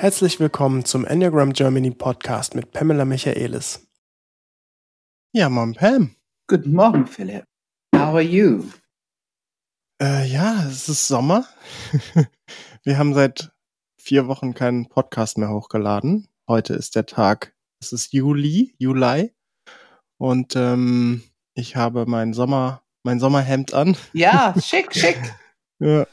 Herzlich willkommen zum Enneagram Germany Podcast mit Pamela Michaelis. Ja, Mom Pam. Guten Morgen, Philipp. How are you? Äh, ja, es ist Sommer. Wir haben seit vier Wochen keinen Podcast mehr hochgeladen. Heute ist der Tag, es ist Juli, Juli. Und ähm, ich habe mein Sommer, mein Sommerhemd an. Ja, schick, schick. ja.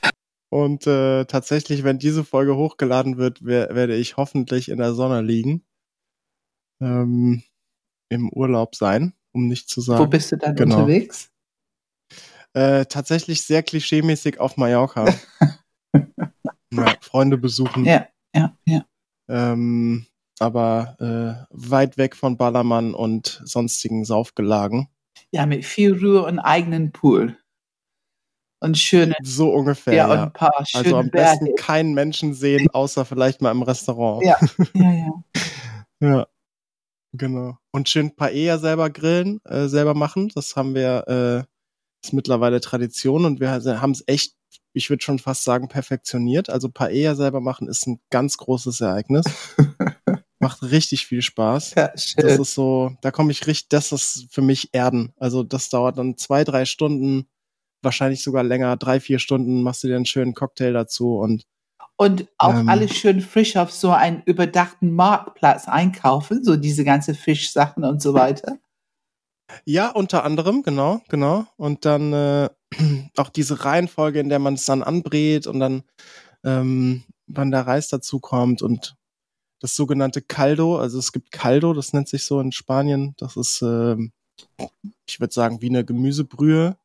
Und äh, tatsächlich, wenn diese Folge hochgeladen wird, wer werde ich hoffentlich in der Sonne liegen. Ähm, Im Urlaub sein, um nicht zu sagen. Wo bist du dann genau. unterwegs? Äh, tatsächlich sehr klischeemäßig auf Mallorca. ja, Freunde besuchen. Ja, ja, ja. Ähm, aber äh, weit weg von Ballermann und sonstigen Saufgelagen. Ja, mit viel Ruhe und eigenen Pool und schöne. So ungefähr. Ja, und ein paar schöne Also am besten Berge. keinen Menschen sehen, außer vielleicht mal im Restaurant. Ja, ja, ja. ja, genau. Und schön Paella selber grillen, äh, selber machen. Das haben wir, äh, ist mittlerweile Tradition und wir haben es echt, ich würde schon fast sagen, perfektioniert. Also Paella selber machen ist ein ganz großes Ereignis. Macht richtig viel Spaß. Ja, schön. Das ist so, da komme ich richtig, das ist für mich Erden. Also das dauert dann zwei, drei Stunden wahrscheinlich sogar länger, drei, vier Stunden machst du dir einen schönen Cocktail dazu und und auch ähm, alles schön frisch auf so einen überdachten Marktplatz einkaufen, so diese ganze Fischsachen und so weiter. Ja, unter anderem, genau, genau. Und dann äh, auch diese Reihenfolge, in der man es dann anbrät und dann, ähm, wann der Reis dazu kommt und das sogenannte Caldo, also es gibt Caldo, das nennt sich so in Spanien. Das ist, äh, ich würde sagen, wie eine Gemüsebrühe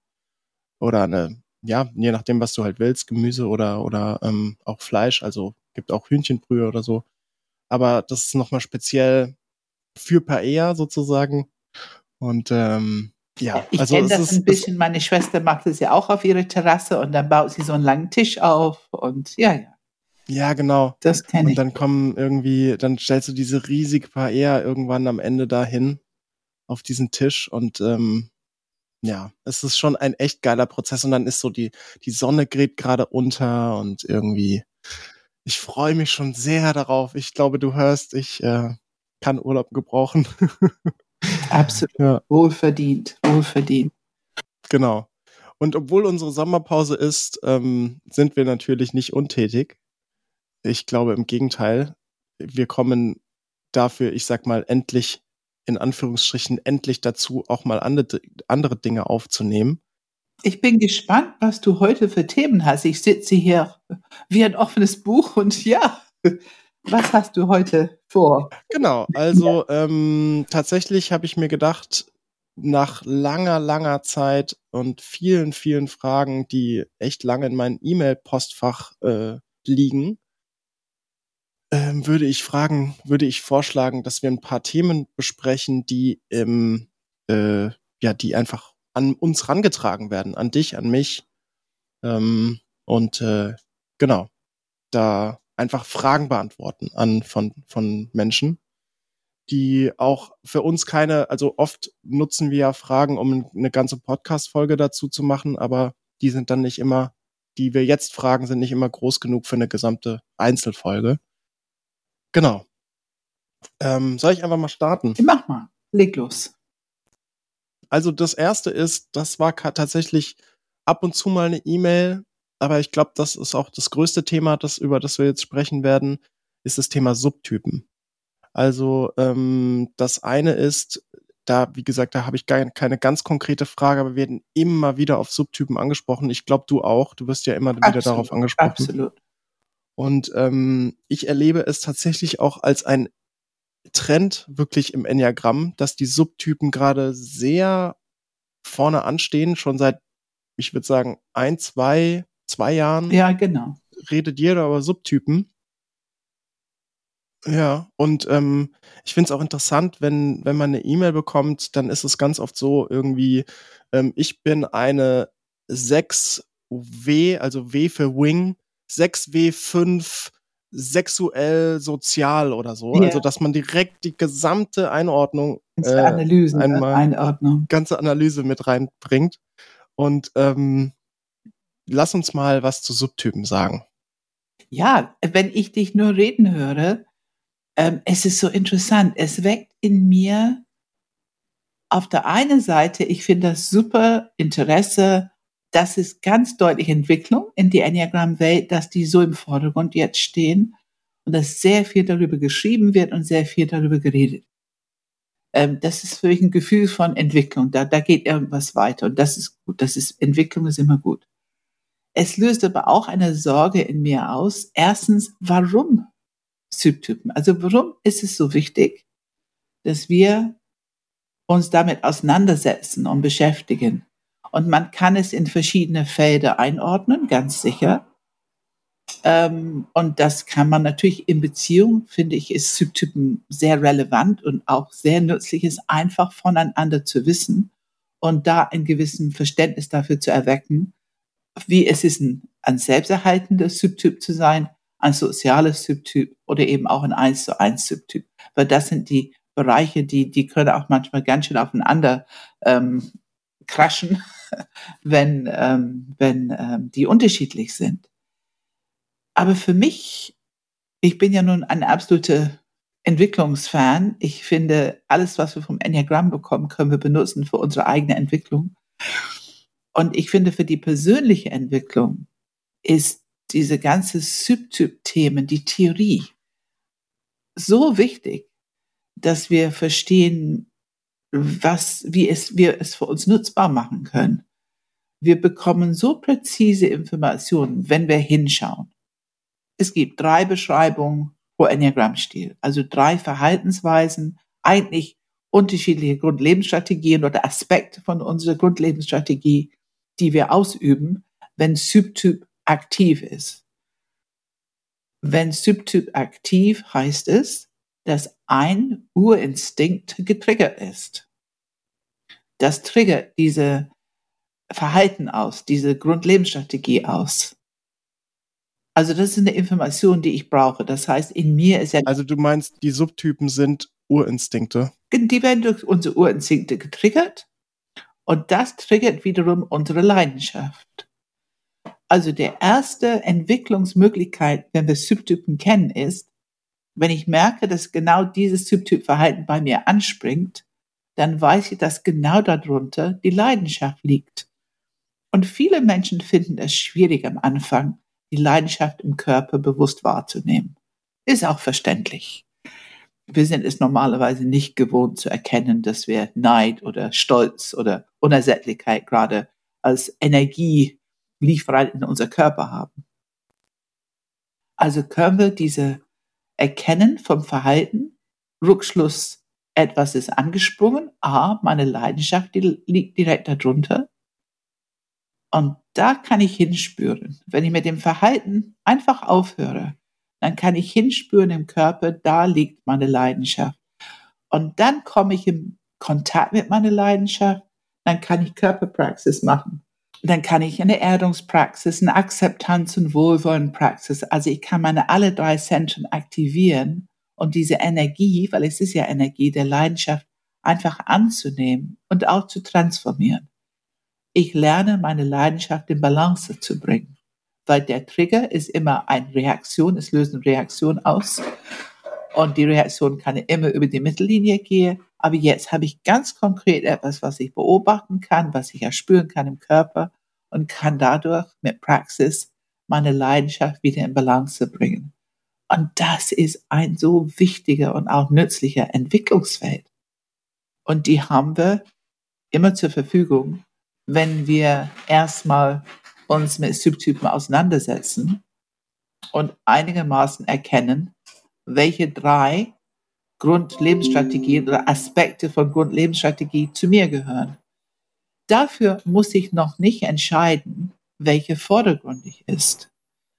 oder eine, ja, je nachdem, was du halt willst, Gemüse oder, oder ähm, auch Fleisch, also gibt auch Hühnchenbrühe oder so. Aber das ist nochmal speziell für Paella sozusagen. Und ähm, ja, ich also kenne das ist, ein bisschen. Meine Schwester macht es ja auch auf ihre Terrasse und dann baut sie so einen langen Tisch auf und ja, ja. Ja, genau. Das kenne ich. Und dann kommen irgendwie, dann stellst du diese riesige Paella irgendwann am Ende dahin auf diesen Tisch und ähm, ja, es ist schon ein echt geiler Prozess und dann ist so die, die Sonne geht gerade unter und irgendwie, ich freue mich schon sehr darauf. Ich glaube, du hörst, ich äh, kann Urlaub gebrauchen. Absolut. Ja. Wohlverdient, wohlverdient. Genau. Und obwohl unsere Sommerpause ist, ähm, sind wir natürlich nicht untätig. Ich glaube im Gegenteil. Wir kommen dafür, ich sag mal, endlich in Anführungsstrichen endlich dazu, auch mal andere, andere Dinge aufzunehmen. Ich bin gespannt, was du heute für Themen hast. Ich sitze hier wie ein offenes Buch und ja, was hast du heute vor? Genau, also ähm, tatsächlich habe ich mir gedacht, nach langer, langer Zeit und vielen, vielen Fragen, die echt lange in meinem E-Mail-Postfach äh, liegen, ähm, würde ich fragen, würde ich vorschlagen, dass wir ein paar Themen besprechen, die im, äh, ja, die einfach an uns rangetragen werden, an dich, an mich. Ähm, und äh, genau, da einfach Fragen beantworten an von, von Menschen, die auch für uns keine, also oft nutzen wir ja Fragen, um eine ganze Podcast-Folge dazu zu machen, aber die sind dann nicht immer, die wir jetzt fragen, sind nicht immer groß genug für eine gesamte Einzelfolge. Genau. Ähm, soll ich einfach mal starten? Mach mal. Leg los. Also das erste ist, das war tatsächlich ab und zu mal eine E-Mail, aber ich glaube, das ist auch das größte Thema, das, über das wir jetzt sprechen werden, ist das Thema Subtypen. Also ähm, das eine ist, da, wie gesagt, da habe ich gar keine ganz konkrete Frage, aber wir werden immer wieder auf Subtypen angesprochen. Ich glaube, du auch. Du wirst ja immer Absolut. wieder darauf angesprochen. Absolut. Und ähm, ich erlebe es tatsächlich auch als ein Trend wirklich im Enneagramm, dass die Subtypen gerade sehr vorne anstehen, schon seit, ich würde sagen, ein, zwei, zwei Jahren. Ja, genau. Redet jeder über Subtypen. Ja, und ähm, ich finde es auch interessant, wenn, wenn man eine E-Mail bekommt, dann ist es ganz oft so irgendwie, ähm, ich bin eine 6W, also W für Wing, 6W5 sexuell sozial oder so. Yeah. Also dass man direkt die gesamte Einordnung äh, Analysen, einmal Einordnung. ganze Analyse mit reinbringt. Und ähm, lass uns mal was zu Subtypen sagen. Ja, wenn ich dich nur reden höre, ähm, es ist so interessant. Es weckt in mir auf der einen Seite, ich finde das super Interesse, das ist ganz deutlich Entwicklung in die Enneagram-Welt, dass die so im Vordergrund jetzt stehen und dass sehr viel darüber geschrieben wird und sehr viel darüber geredet. Ähm, das ist für mich ein Gefühl von Entwicklung. Da, da geht irgendwas weiter und das ist gut. Das ist Entwicklung ist immer gut. Es löst aber auch eine Sorge in mir aus. Erstens, warum Subtypen? Also warum ist es so wichtig, dass wir uns damit auseinandersetzen und beschäftigen? Und man kann es in verschiedene Felder einordnen, ganz sicher. Ähm, und das kann man natürlich in Beziehung, finde ich, ist Subtypen sehr relevant und auch sehr nützlich, ist einfach voneinander zu wissen und da ein gewissen Verständnis dafür zu erwecken, wie es ist, ein, ein selbsterhaltender Subtyp zu sein, ein soziales Subtyp oder eben auch ein 1 zu 1 Subtyp. Weil das sind die Bereiche, die, die können auch manchmal ganz schön aufeinander ähm, crashen, wenn, ähm, wenn ähm, die unterschiedlich sind. Aber für mich, ich bin ja nun ein absoluter Entwicklungsfan. Ich finde, alles, was wir vom Enneagramm bekommen, können wir benutzen für unsere eigene Entwicklung. Und ich finde, für die persönliche Entwicklung ist diese ganze Subtyp-Themen, die Theorie, so wichtig, dass wir verstehen, was, wie es, wir es für uns nutzbar machen können. Wir bekommen so präzise Informationen, wenn wir hinschauen. Es gibt drei Beschreibungen pro Enneagramm-Stil, also drei Verhaltensweisen, eigentlich unterschiedliche Grundlebensstrategien oder Aspekte von unserer Grundlebensstrategie, die wir ausüben, wenn Subtyp aktiv ist. Wenn Subtyp aktiv heißt es, dass ein Urinstinkt getriggert ist. Das triggert diese Verhalten aus, diese Grundlebensstrategie aus. Also das ist eine Information, die ich brauche. Das heißt, in mir ist ja. Also du meinst, die Subtypen sind Urinstinkte? Die werden durch unsere Urinstinkte getriggert und das triggert wiederum unsere Leidenschaft. Also der erste Entwicklungsmöglichkeit, wenn wir Subtypen kennen, ist, wenn ich merke, dass genau dieses Subtypverhalten bei mir anspringt, dann weiß ich, dass genau darunter die Leidenschaft liegt. Und viele Menschen finden es schwierig am Anfang, die Leidenschaft im Körper bewusst wahrzunehmen. Ist auch verständlich. Wir sind es normalerweise nicht gewohnt zu erkennen, dass wir Neid oder Stolz oder Unersättlichkeit gerade als Energie Lieferant in unser Körper haben. Also können wir diese erkennen vom Verhalten, Rückschluss, etwas ist angesprungen, a, meine Leidenschaft die liegt direkt darunter. Und da kann ich hinspüren. Wenn ich mit dem Verhalten einfach aufhöre, dann kann ich hinspüren im Körper, da liegt meine Leidenschaft. Und dann komme ich in Kontakt mit meiner Leidenschaft, dann kann ich Körperpraxis machen dann kann ich eine Erdungspraxis, eine Akzeptanz- und Wohlwollenpraxis, also ich kann meine alle drei Zentren aktivieren, um diese Energie, weil es ist ja Energie der Leidenschaft, einfach anzunehmen und auch zu transformieren. Ich lerne meine Leidenschaft in Balance zu bringen, weil der Trigger ist immer eine Reaktion, es löst eine Reaktion aus und die Reaktion kann immer über die Mittellinie gehen. Aber jetzt habe ich ganz konkret etwas, was ich beobachten kann, was ich erspüren kann im Körper und kann dadurch mit Praxis meine Leidenschaft wieder in Balance bringen. Und das ist ein so wichtiger und auch nützlicher Entwicklungsfeld. Und die haben wir immer zur Verfügung, wenn wir erstmal uns mit Subtypen auseinandersetzen und einigermaßen erkennen, welche drei Grundlebensstrategien oder Aspekte von Grundlebensstrategie zu mir gehören. Dafür muss ich noch nicht entscheiden, welche vordergründig ist.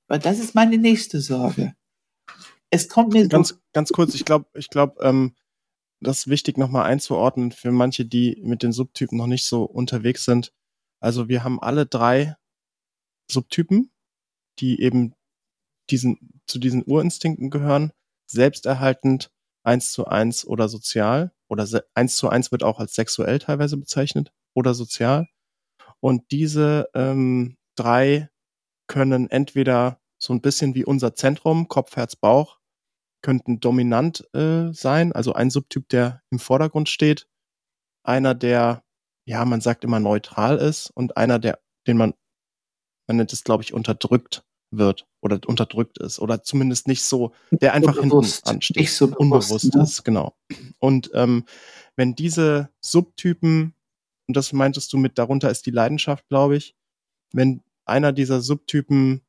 Weil das ist meine nächste Sorge. Es kommt mir ganz, so ganz kurz, ich glaube, ich glaube, ähm, das ist wichtig nochmal einzuordnen für manche, die mit den Subtypen noch nicht so unterwegs sind. Also wir haben alle drei Subtypen, die eben diesen, zu diesen Urinstinkten gehören selbsterhaltend, eins zu eins oder sozial. Oder eins zu eins wird auch als sexuell teilweise bezeichnet oder sozial. Und diese ähm, drei können entweder so ein bisschen wie unser Zentrum, Kopf, Herz, Bauch, könnten dominant äh, sein, also ein Subtyp, der im Vordergrund steht, einer, der, ja, man sagt immer neutral ist und einer, der, den man, man nennt es, glaube ich, unterdrückt wird oder unterdrückt ist oder zumindest nicht so, der einfach unbewusst, hinten ansteht, nicht so bewusst, unbewusst ne? ist, genau. Und ähm, wenn diese Subtypen, und das meintest du mit darunter ist die Leidenschaft, glaube ich, wenn einer dieser Subtypen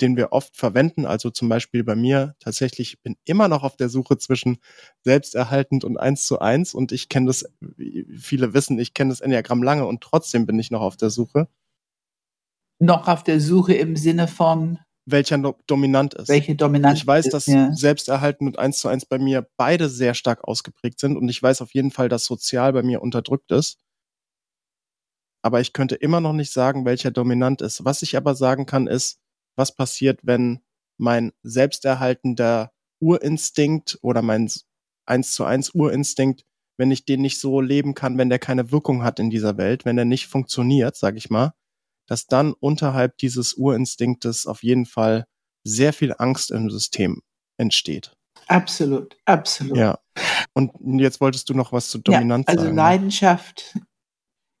den wir oft verwenden. Also zum Beispiel bei mir tatsächlich bin immer noch auf der Suche zwischen selbsterhaltend und eins zu eins und ich kenne das, viele wissen, ich kenne das Enneagramm lange und trotzdem bin ich noch auf der Suche. Noch auf der Suche im Sinne von welcher dominant ist. Welche dominant Ich weiß, dass ja. Selbsterhalten und eins zu eins bei mir beide sehr stark ausgeprägt sind und ich weiß auf jeden Fall, dass sozial bei mir unterdrückt ist. Aber ich könnte immer noch nicht sagen, welcher dominant ist. Was ich aber sagen kann, ist, was passiert, wenn mein selbsterhaltender Urinstinkt oder mein eins zu eins Urinstinkt, wenn ich den nicht so leben kann, wenn der keine Wirkung hat in dieser Welt, wenn er nicht funktioniert, sag ich mal, dass dann unterhalb dieses Urinstinktes auf jeden Fall sehr viel Angst im System entsteht. Absolut, absolut. Ja. Und jetzt wolltest du noch was zu Dominanz ja, also sagen. Also Leidenschaft,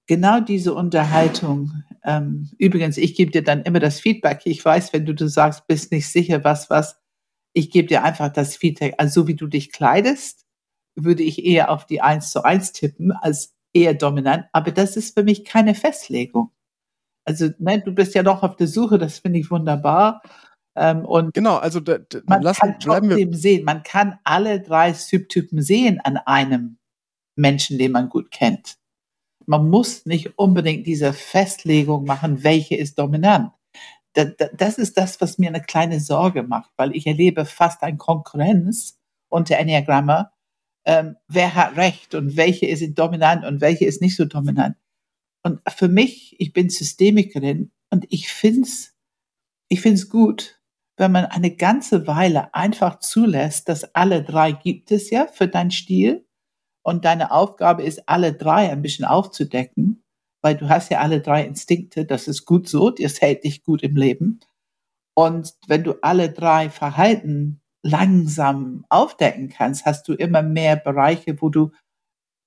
genau diese Unterhaltung. Ähm, übrigens, ich gebe dir dann immer das Feedback. Ich weiß, wenn du, du sagst, bist nicht sicher, was, was, ich gebe dir einfach das Feedback. Also so wie du dich kleidest, würde ich eher auf die 1 zu 1 tippen als eher dominant. Aber das ist für mich keine Festlegung. Also ne, du bist ja noch auf der Suche, das finde ich wunderbar. Ähm, und genau, also da, da, man lassen, kann trotzdem sehen, man kann alle drei Subtypen sehen an einem Menschen, den man gut kennt. Man muss nicht unbedingt diese Festlegung machen, welche ist dominant. Das ist das, was mir eine kleine Sorge macht, weil ich erlebe fast eine Konkurrenz unter Enneagrammer. Ähm, wer hat recht und welche ist dominant und welche ist nicht so dominant. Und für mich, ich bin Systemikerin und ich finde es ich find's gut, wenn man eine ganze Weile einfach zulässt, dass alle drei gibt es ja für deinen Stil und deine Aufgabe ist, alle drei ein bisschen aufzudecken, weil du hast ja alle drei Instinkte. Das ist gut so. Das hält dich gut im Leben. Und wenn du alle drei Verhalten langsam aufdecken kannst, hast du immer mehr Bereiche, wo du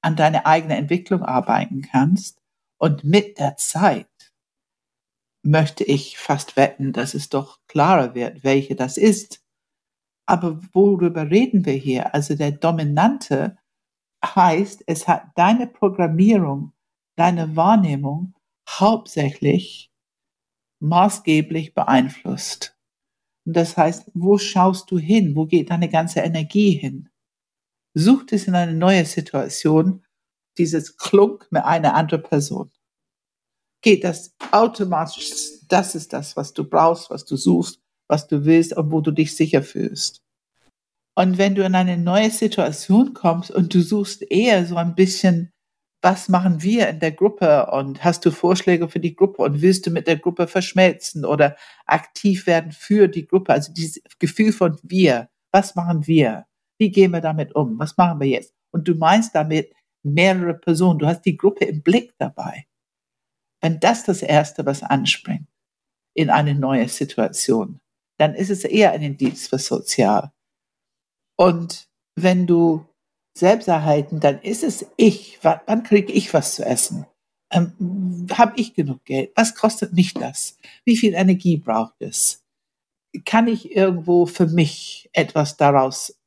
an deine eigene Entwicklung arbeiten kannst. Und mit der Zeit möchte ich fast wetten, dass es doch klarer wird, welche das ist. Aber worüber reden wir hier? Also der Dominante heißt, es hat deine Programmierung, deine Wahrnehmung hauptsächlich maßgeblich beeinflusst. Und das heißt, wo schaust du hin? Wo geht deine ganze Energie hin? Sucht es in eine neue Situation, dieses Klunk mit einer anderen Person. Geht das automatisch, das ist das, was du brauchst, was du suchst, was du willst und wo du dich sicher fühlst. Und wenn du in eine neue Situation kommst und du suchst eher so ein bisschen, was machen wir in der Gruppe und hast du Vorschläge für die Gruppe und willst du mit der Gruppe verschmelzen oder aktiv werden für die Gruppe, also dieses Gefühl von wir, was machen wir? Wie gehen wir damit um? Was machen wir jetzt? Und du meinst damit mehrere Personen, du hast die Gruppe im Blick dabei. Wenn das das Erste, was anspringt in eine neue Situation, dann ist es eher ein Indiz für sozial. Und wenn du selbst erhalten, dann ist es ich. Wann kriege ich was zu essen? Ähm, Habe ich genug Geld? Was kostet mich das? Wie viel Energie braucht es? Kann ich irgendwo für mich etwas daraus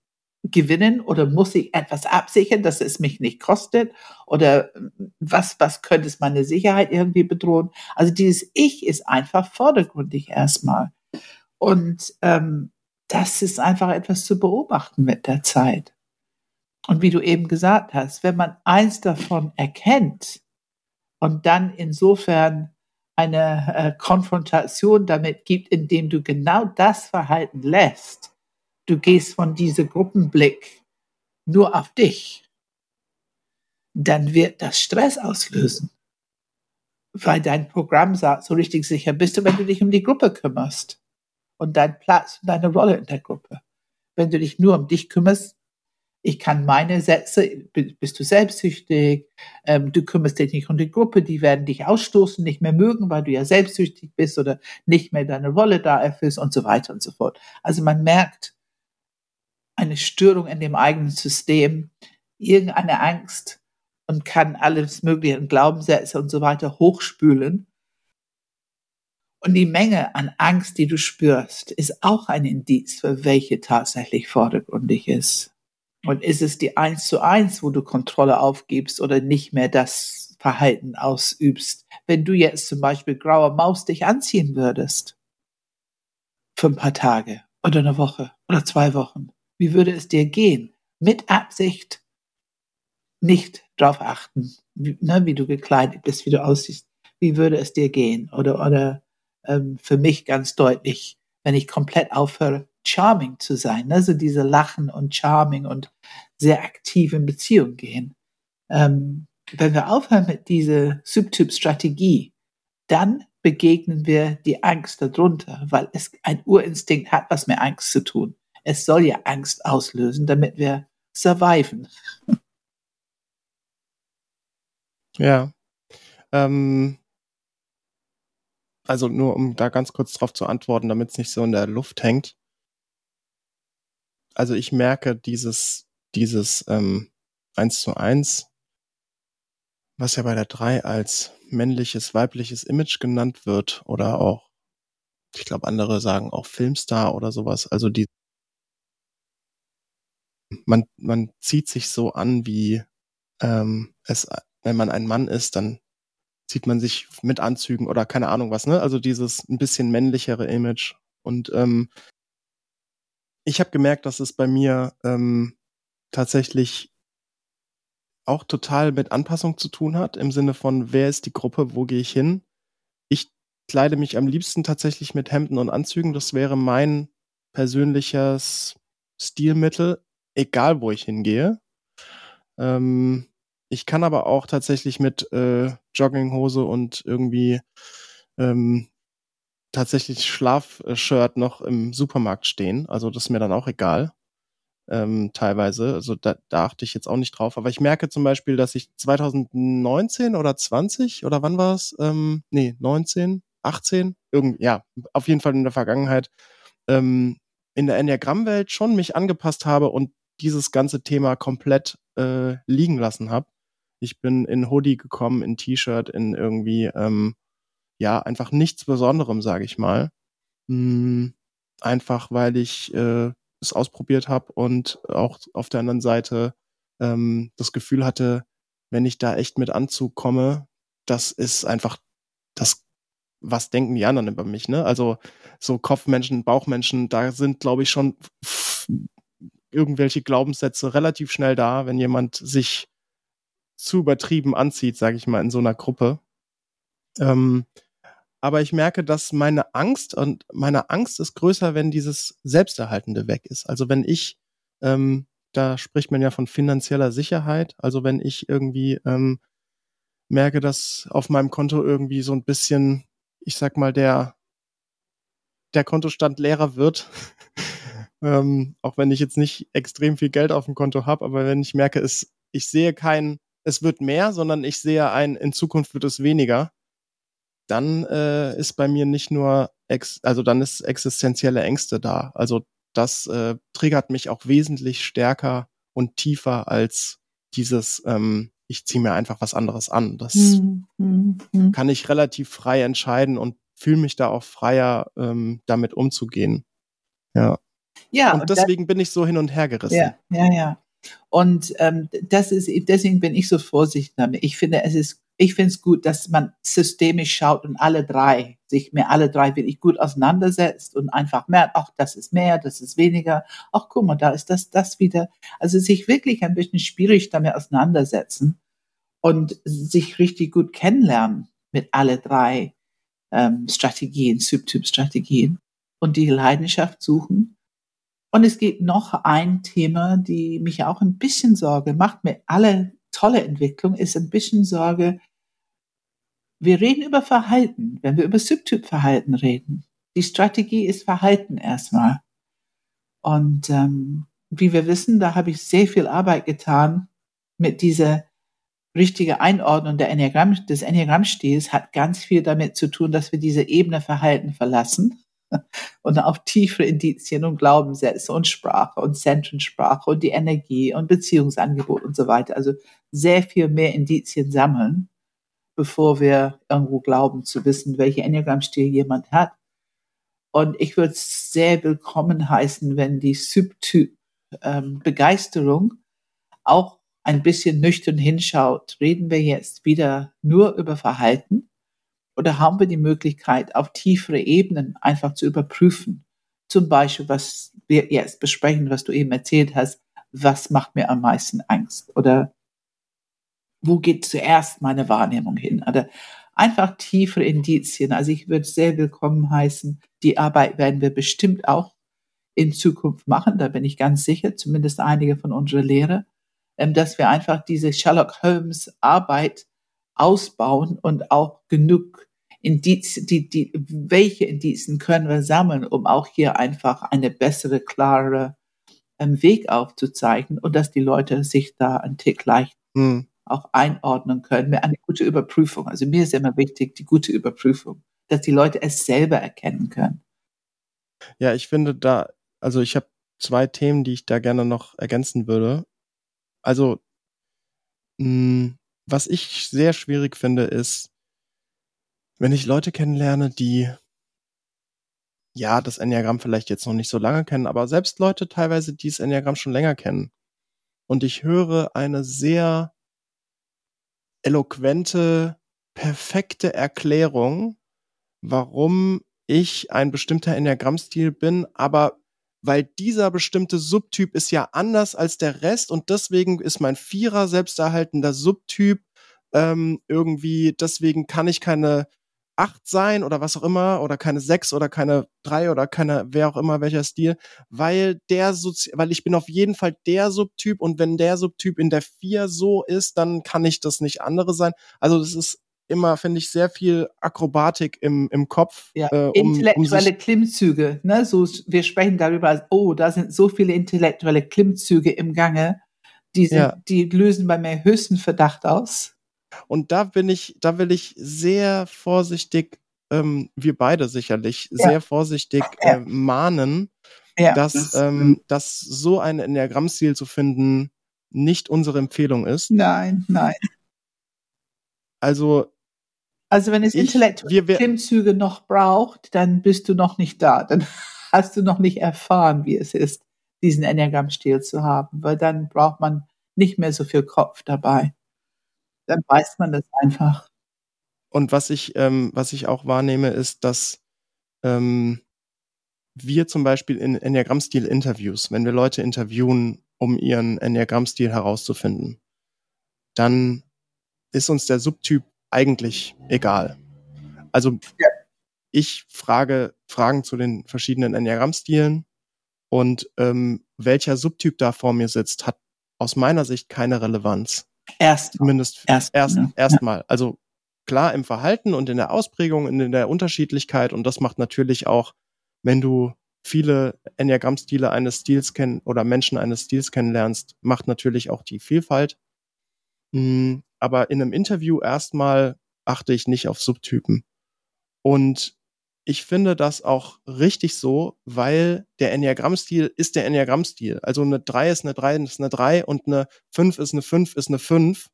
gewinnen oder muss ich etwas absichern, dass es mich nicht kostet? Oder was, was könnte es meine Sicherheit irgendwie bedrohen? Also dieses Ich ist einfach vordergründig erstmal. Und ähm, das ist einfach etwas zu beobachten mit der Zeit. Und wie du eben gesagt hast, wenn man eins davon erkennt und dann insofern eine äh, Konfrontation damit gibt, indem du genau das Verhalten lässt, du gehst von diesem Gruppenblick nur auf dich, dann wird das Stress auslösen. Weil dein Programm sagt, so richtig sicher bist du, wenn du dich um die Gruppe kümmerst und deinen Platz und deine Rolle in der Gruppe. Wenn du dich nur um dich kümmerst, Ich kann meine Sätze, bist du selbstsüchtig, ähm, du kümmerst dich nicht um die Gruppe, die werden dich ausstoßen, nicht mehr mögen, weil du ja selbstsüchtig bist oder nicht mehr deine Rolle da erfüllst und so weiter und so fort. Also man merkt eine Störung in dem eigenen System, irgendeine Angst und kann alles mögliche Glaubenssätze und so weiter hochspülen. Und die Menge an Angst, die du spürst, ist auch ein Indiz für welche tatsächlich vordergründig ist. Und ist es die eins zu eins, wo du Kontrolle aufgibst oder nicht mehr das Verhalten ausübst? Wenn du jetzt zum Beispiel graue Maus dich anziehen würdest für ein paar Tage oder eine Woche oder zwei Wochen, wie würde es dir gehen? Mit Absicht nicht drauf achten, wie, ne, wie du gekleidet bist, wie du aussiehst. Wie würde es dir gehen? Oder, oder ähm, für mich ganz deutlich, wenn ich komplett aufhöre, charming zu sein, ne? so diese Lachen und charming und sehr aktiv in Beziehung gehen. Ähm, wenn wir aufhören mit dieser Subtyp-Strategie, dann begegnen wir die Angst darunter, weil es ein Urinstinkt hat, was mit Angst zu tun. Es soll ja Angst auslösen, damit wir surviven. Ja. Ähm, also nur um da ganz kurz drauf zu antworten, damit es nicht so in der Luft hängt also ich merke dieses, dieses ähm, 1 zu 1, was ja bei der 3 als männliches, weibliches Image genannt wird oder auch, ich glaube, andere sagen auch Filmstar oder sowas. Also die, man, man zieht sich so an, wie ähm, es, wenn man ein Mann ist, dann zieht man sich mit Anzügen oder keine Ahnung was, ne? Also dieses ein bisschen männlichere Image. Und ähm, ich habe gemerkt, dass es bei mir ähm, tatsächlich auch total mit Anpassung zu tun hat, im Sinne von, wer ist die Gruppe, wo gehe ich hin? Ich kleide mich am liebsten tatsächlich mit Hemden und Anzügen. Das wäre mein persönliches Stilmittel, egal wo ich hingehe. Ähm, ich kann aber auch tatsächlich mit äh, Jogginghose und irgendwie ähm, tatsächlich Schlafshirt noch im Supermarkt stehen. Also das ist mir dann auch egal. Ähm, teilweise. Also da, da achte ich jetzt auch nicht drauf. Aber ich merke zum Beispiel, dass ich 2019 oder 20 oder wann war es? Ähm, nee, 19, 18, irgend, ja, auf jeden Fall in der Vergangenheit ähm, in der Enneagramm-Welt schon mich angepasst habe und dieses ganze Thema komplett äh, liegen lassen habe. Ich bin in Hoodie gekommen, in T-Shirt, in irgendwie ähm, ja, einfach nichts Besonderem, sage ich mal. Hm, einfach weil ich äh, es ausprobiert habe und auch auf der anderen Seite ähm, das Gefühl hatte, wenn ich da echt mit Anzug komme, das ist einfach das, was denken die anderen über mich, ne? Also so Kopfmenschen, Bauchmenschen, da sind, glaube ich, schon irgendwelche Glaubenssätze relativ schnell da, wenn jemand sich zu übertrieben anzieht, sage ich mal, in so einer Gruppe. Ähm, aber ich merke, dass meine Angst und meine Angst ist größer, wenn dieses Selbsterhaltende weg ist. Also wenn ich, ähm, da spricht man ja von finanzieller Sicherheit, also wenn ich irgendwie ähm, merke, dass auf meinem Konto irgendwie so ein bisschen, ich sag mal, der, der Kontostand leerer wird, ähm, auch wenn ich jetzt nicht extrem viel Geld auf dem Konto habe, aber wenn ich merke, es, ich sehe kein, es wird mehr, sondern ich sehe ein, in Zukunft wird es weniger, dann äh, ist bei mir nicht nur, ex also dann ist existenzielle Ängste da. Also das äh, triggert mich auch wesentlich stärker und tiefer als dieses, ähm, ich ziehe mir einfach was anderes an. Das hm, hm, hm. kann ich relativ frei entscheiden und fühle mich da auch freier, ähm, damit umzugehen. Ja. Ja. Und, und deswegen bin ich so hin und her gerissen. Ja, ja, ja. Und ähm, das ist, deswegen bin ich so vorsichtig damit. Ich finde, es ist ich finde es gut, dass man systemisch schaut und alle drei, sich mir alle drei wirklich gut auseinandersetzt und einfach merkt, ach, das ist mehr, das ist weniger, ach, guck mal, da ist das, das wieder. Also sich wirklich ein bisschen schwierig damit auseinandersetzen und sich richtig gut kennenlernen mit alle drei ähm, Strategien, Subtyp-Strategien und die Leidenschaft suchen. Und es gibt noch ein Thema, die mich auch ein bisschen Sorge macht, mit alle tolle Entwicklung ist ein bisschen Sorge. Wir reden über Verhalten, wenn wir über Subtypverhalten reden. Die Strategie ist Verhalten erstmal. Und ähm, wie wir wissen, da habe ich sehr viel Arbeit getan mit dieser richtige Einordnung der Enneagramm, des Enneagrammstils hat ganz viel damit zu tun, dass wir diese Ebene Verhalten verlassen und auf tiefere Indizien und Glaubenssätze und Sprache und Zentrensprache und die Energie und Beziehungsangebot und so weiter. Also sehr viel mehr Indizien sammeln, bevor wir irgendwo glauben zu wissen, welche Enneagrammstil jemand hat. Und ich würde es sehr willkommen heißen, wenn die Subtyp ähm, Begeisterung auch ein bisschen nüchtern hinschaut. Reden wir jetzt wieder nur über Verhalten oder haben wir die Möglichkeit, auf tiefere Ebenen einfach zu überprüfen? Zum Beispiel, was wir jetzt besprechen, was du eben erzählt hast, was macht mir am meisten Angst? Oder wo geht zuerst meine Wahrnehmung hin? Oder einfach tiefere Indizien. Also ich würde sehr willkommen heißen. Die Arbeit werden wir bestimmt auch in Zukunft machen. Da bin ich ganz sicher, zumindest einige von unseren Lehrer, ähm, dass wir einfach diese Sherlock Holmes Arbeit ausbauen und auch genug Indizien, die, die, welche Indizien können wir sammeln, um auch hier einfach eine bessere, klare ähm, Weg aufzuzeigen und dass die Leute sich da ein Tick leicht hm. auch einordnen können. Eine gute Überprüfung. Also mir ist immer wichtig, die gute Überprüfung, dass die Leute es selber erkennen können. Ja, ich finde da, also ich habe zwei Themen, die ich da gerne noch ergänzen würde. Also, mh, hm, was ich sehr schwierig finde, ist, wenn ich Leute kennenlerne, die ja das Enneagramm vielleicht jetzt noch nicht so lange kennen, aber selbst Leute teilweise, die das Enneagramm schon länger kennen. Und ich höre eine sehr eloquente, perfekte Erklärung, warum ich ein bestimmter Enneagrammstil bin, aber weil dieser bestimmte Subtyp ist ja anders als der Rest und deswegen ist mein Vierer selbsterhaltender Subtyp ähm, irgendwie, deswegen kann ich keine acht sein oder was auch immer oder keine sechs oder keine drei oder keine wer auch immer welcher Stil, weil der Sozi weil ich bin auf jeden Fall der Subtyp und wenn der Subtyp in der vier so ist, dann kann ich das nicht andere sein. Also das ist immer, finde ich, sehr viel Akrobatik im, im Kopf. Ja, äh, um, intellektuelle um Klimmzüge, ne? So, wir sprechen darüber, oh, da sind so viele intellektuelle Klimmzüge im Gange, die, sind, ja. die lösen bei mir höchsten Verdacht aus. Und da bin ich, da will ich sehr vorsichtig, ähm, wir beide sicherlich, ja. sehr vorsichtig äh, mahnen, ja, dass, das, ähm, dass so ein Enneagrammstil zu finden nicht unsere Empfehlung ist. Nein, nein. Also also wenn es intellektuelle Klimmzüge noch braucht, dann bist du noch nicht da. Dann hast du noch nicht erfahren, wie es ist, diesen Enneagrammstil zu haben, weil dann braucht man nicht mehr so viel Kopf dabei dann weiß man das einfach. Und was ich, ähm, was ich auch wahrnehme, ist, dass ähm, wir zum Beispiel in Enneagramm-Stil-Interviews, wenn wir Leute interviewen, um ihren Enneagramm-Stil herauszufinden, dann ist uns der Subtyp eigentlich egal. Also ja. ich frage Fragen zu den verschiedenen Enneagramm-Stilen und ähm, welcher Subtyp da vor mir sitzt, hat aus meiner Sicht keine Relevanz. Erst. Zumindest erst, erst, ja. erstmal. Also klar im Verhalten und in der Ausprägung und in der Unterschiedlichkeit und das macht natürlich auch, wenn du viele Enneagrammstile eines Stils kennen oder Menschen eines Stils kennenlernst, macht natürlich auch die Vielfalt. Aber in einem Interview erstmal achte ich nicht auf Subtypen. Und ich finde das auch richtig so, weil der Enneagrammstil ist der Enneagrammstil. Also eine 3 ist eine 3 ist eine 3 und eine 5 ist eine 5 ist eine 5.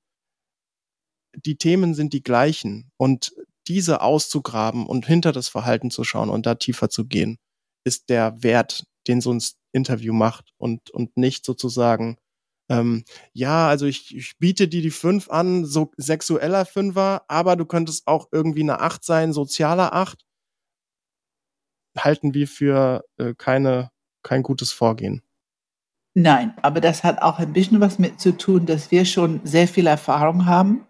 Die Themen sind die gleichen und diese auszugraben und hinter das Verhalten zu schauen und da tiefer zu gehen, ist der Wert, den so ein Interview macht und, und nicht sozusagen, ähm, ja, also ich, ich biete dir die 5 an, so sexueller Fünfer, aber du könntest auch irgendwie eine 8 sein, sozialer 8 halten wir für äh, keine, kein gutes Vorgehen. Nein, aber das hat auch ein bisschen was mit zu tun, dass wir schon sehr viel Erfahrung haben.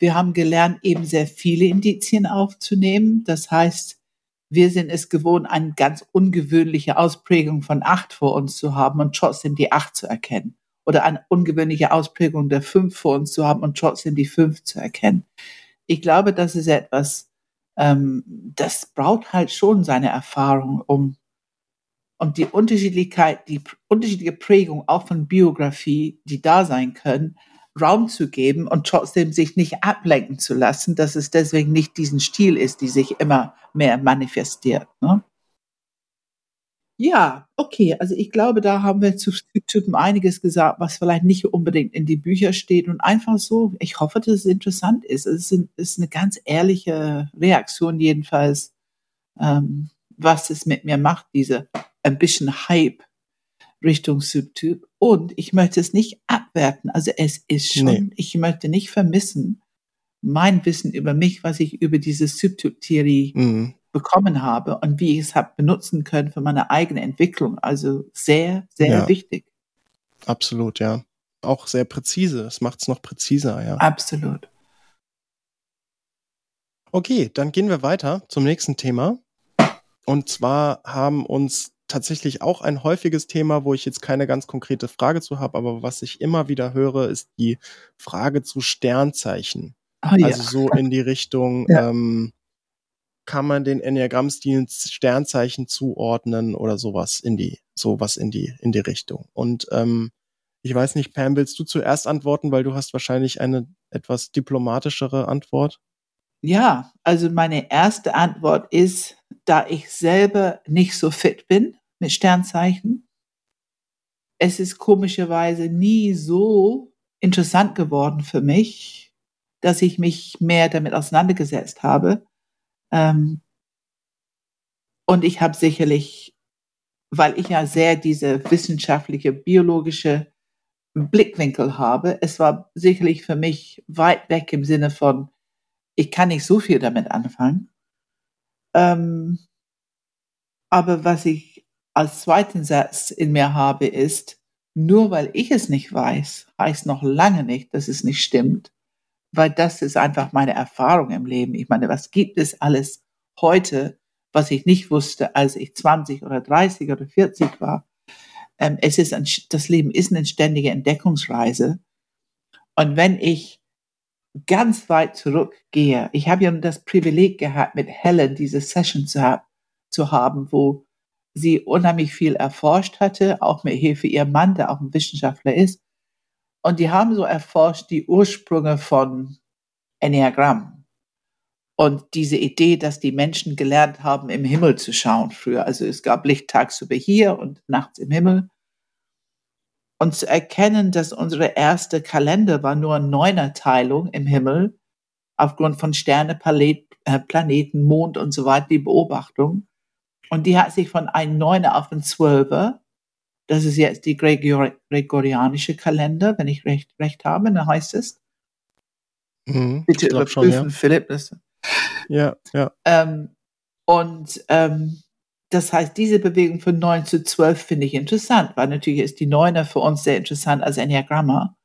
Wir haben gelernt, eben sehr viele Indizien aufzunehmen. Das heißt, wir sind es gewohnt, eine ganz ungewöhnliche Ausprägung von acht vor uns zu haben und trotzdem die acht zu erkennen. Oder eine ungewöhnliche Ausprägung der fünf vor uns zu haben und trotzdem die fünf zu erkennen. Ich glaube, das ist etwas, ähm, das braucht halt schon seine Erfahrung, um, und die Unterschiedlichkeit, die unterschiedliche Prägung auch von Biografie, die da sein können, Raum zu geben und trotzdem sich nicht ablenken zu lassen, dass es deswegen nicht diesen Stil ist, die sich immer mehr manifestiert. Ne? Ja, okay. Also ich glaube, da haben wir zu Typen einiges gesagt, was vielleicht nicht unbedingt in die Bücher steht und einfach so. Ich hoffe, dass es interessant ist. Es ist eine ganz ehrliche Reaktion jedenfalls, ähm, was es mit mir macht, diese ein bisschen Hype Richtung Subtyp. Und ich möchte es nicht abwerten. Also es ist schon, nee. ich möchte nicht vermissen mein Wissen über mich, was ich über diese Subtyp-Theorie mhm. Bekommen habe und wie ich es habe benutzen können für meine eigene Entwicklung. Also sehr, sehr ja. wichtig. Absolut, ja. Auch sehr präzise. Es macht es noch präziser, ja. Absolut. Okay, dann gehen wir weiter zum nächsten Thema. Und zwar haben uns tatsächlich auch ein häufiges Thema, wo ich jetzt keine ganz konkrete Frage zu habe, aber was ich immer wieder höre, ist die Frage zu Sternzeichen. Oh, ja. Also so in die Richtung, ja. ähm, kann man den Enneagrammstilen Sternzeichen zuordnen oder sowas in die, sowas in die, in die Richtung. Und ähm, ich weiß nicht, Pam, willst du zuerst antworten, weil du hast wahrscheinlich eine etwas diplomatischere Antwort? Ja, also meine erste Antwort ist, da ich selber nicht so fit bin mit Sternzeichen, es ist komischerweise nie so interessant geworden für mich, dass ich mich mehr damit auseinandergesetzt habe. Ähm, und ich habe sicherlich, weil ich ja sehr diese wissenschaftliche, biologische Blickwinkel habe, es war sicherlich für mich weit weg im Sinne von, ich kann nicht so viel damit anfangen. Ähm, aber was ich als zweiten Satz in mir habe, ist, nur weil ich es nicht weiß, heißt noch lange nicht, dass es nicht stimmt, weil das ist einfach meine Erfahrung im Leben. Ich meine, was gibt es alles heute, was ich nicht wusste, als ich 20 oder 30 oder 40 war? Ähm, es ist ein, das Leben ist eine ständige Entdeckungsreise. Und wenn ich ganz weit zurückgehe. Ich habe ja das Privileg gehabt, mit Helen diese Session zu, ha zu haben, wo sie unheimlich viel erforscht hatte, auch mit Hilfe ihr Mann, der auch ein Wissenschaftler ist. Und die haben so erforscht die Ursprünge von Enneagramm. Und diese Idee, dass die Menschen gelernt haben, im Himmel zu schauen früher. Also es gab Licht tagsüber hier und nachts im Himmel und zu erkennen, dass unsere erste Kalender war nur Neunerteilung im Himmel aufgrund von Sterne, Planet, äh, Planeten, Mond und so weiter, die Beobachtung. Und die hat sich von einem Neuner auf einen Zwölfer, das ist jetzt die Gregor gregorianische Kalender, wenn ich recht, recht habe, dann heißt es. Mhm, Bitte überprüfen, schon, ja. Philipp. Das, ja, ja. Ähm, und ähm, das heißt, diese Bewegung von 9 zu 12 finde ich interessant, weil natürlich ist die 9er für uns sehr interessant als Enneagramma,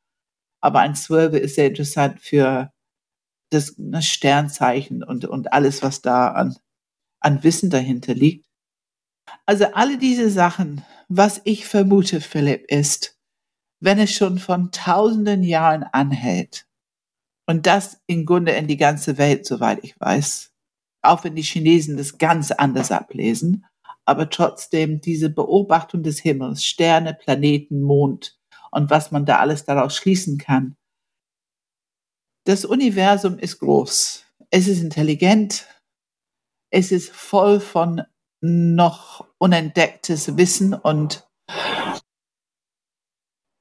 aber ein 12 ist sehr interessant für das, das Sternzeichen und, und alles, was da an, an Wissen dahinter liegt. Also alle diese Sachen, was ich vermute, Philipp, ist, wenn es schon von tausenden Jahren anhält und das im Grunde in die ganze Welt, soweit ich weiß, auch wenn die Chinesen das ganz anders ablesen, aber trotzdem diese Beobachtung des Himmels, Sterne, Planeten, Mond und was man da alles daraus schließen kann. Das Universum ist groß, es ist intelligent, es ist voll von noch unentdecktes Wissen und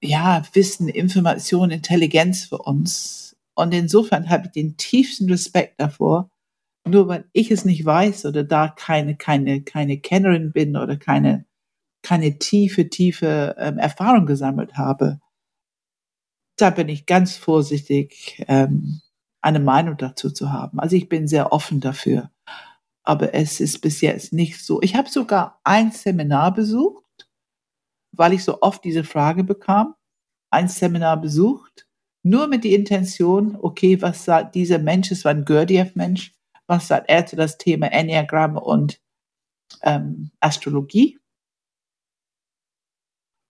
ja, Wissen, Information, Intelligenz für uns. Und insofern habe ich den tiefsten Respekt davor, nur weil ich es nicht weiß oder da keine, keine, keine Kennerin bin oder keine, keine tiefe, tiefe ähm, Erfahrung gesammelt habe, da bin ich ganz vorsichtig, ähm, eine Meinung dazu zu haben. Also ich bin sehr offen dafür. Aber es ist bis jetzt nicht so. Ich habe sogar ein Seminar besucht, weil ich so oft diese Frage bekam. Ein Seminar besucht, nur mit die Intention, okay, was sagt dieser Mensch, es war ein Gurdjieff-Mensch, was sagt er zu das Thema Enneagramm und ähm, Astrologie.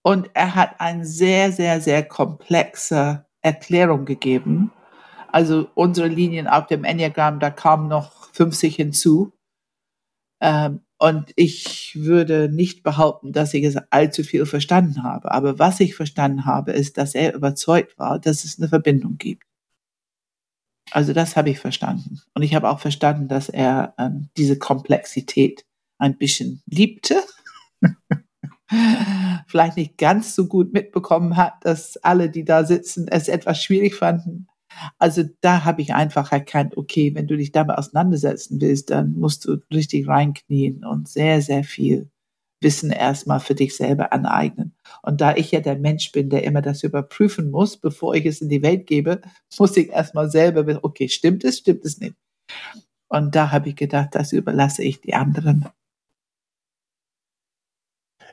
Und er hat eine sehr, sehr, sehr komplexe Erklärung gegeben. Also unsere Linien auf dem Enneagramm, da kamen noch 50 hinzu. Ähm, Und ich würde nicht behaupten, dass ich es allzu viel verstanden habe. Aber was ich verstanden habe, ist, dass er überzeugt war, dass es eine Verbindung gibt. Also das habe ich verstanden. Und ich habe auch verstanden, dass er ähm, diese Komplexität ein bisschen liebte. Vielleicht nicht ganz so gut mitbekommen hat, dass alle, die da sitzen, es etwas schwierig fanden. Also da habe ich einfach erkannt, okay, wenn du dich damit auseinandersetzen willst, dann musst du richtig reinknien und sehr, sehr viel Wissen erstmal für dich selber aneignen. Und da ich ja der Mensch bin, der immer das überprüfen muss, bevor ich es in die Welt gebe, muss ich erstmal selber wissen, okay, stimmt es, stimmt es nicht. Und da habe ich gedacht, das überlasse ich die anderen.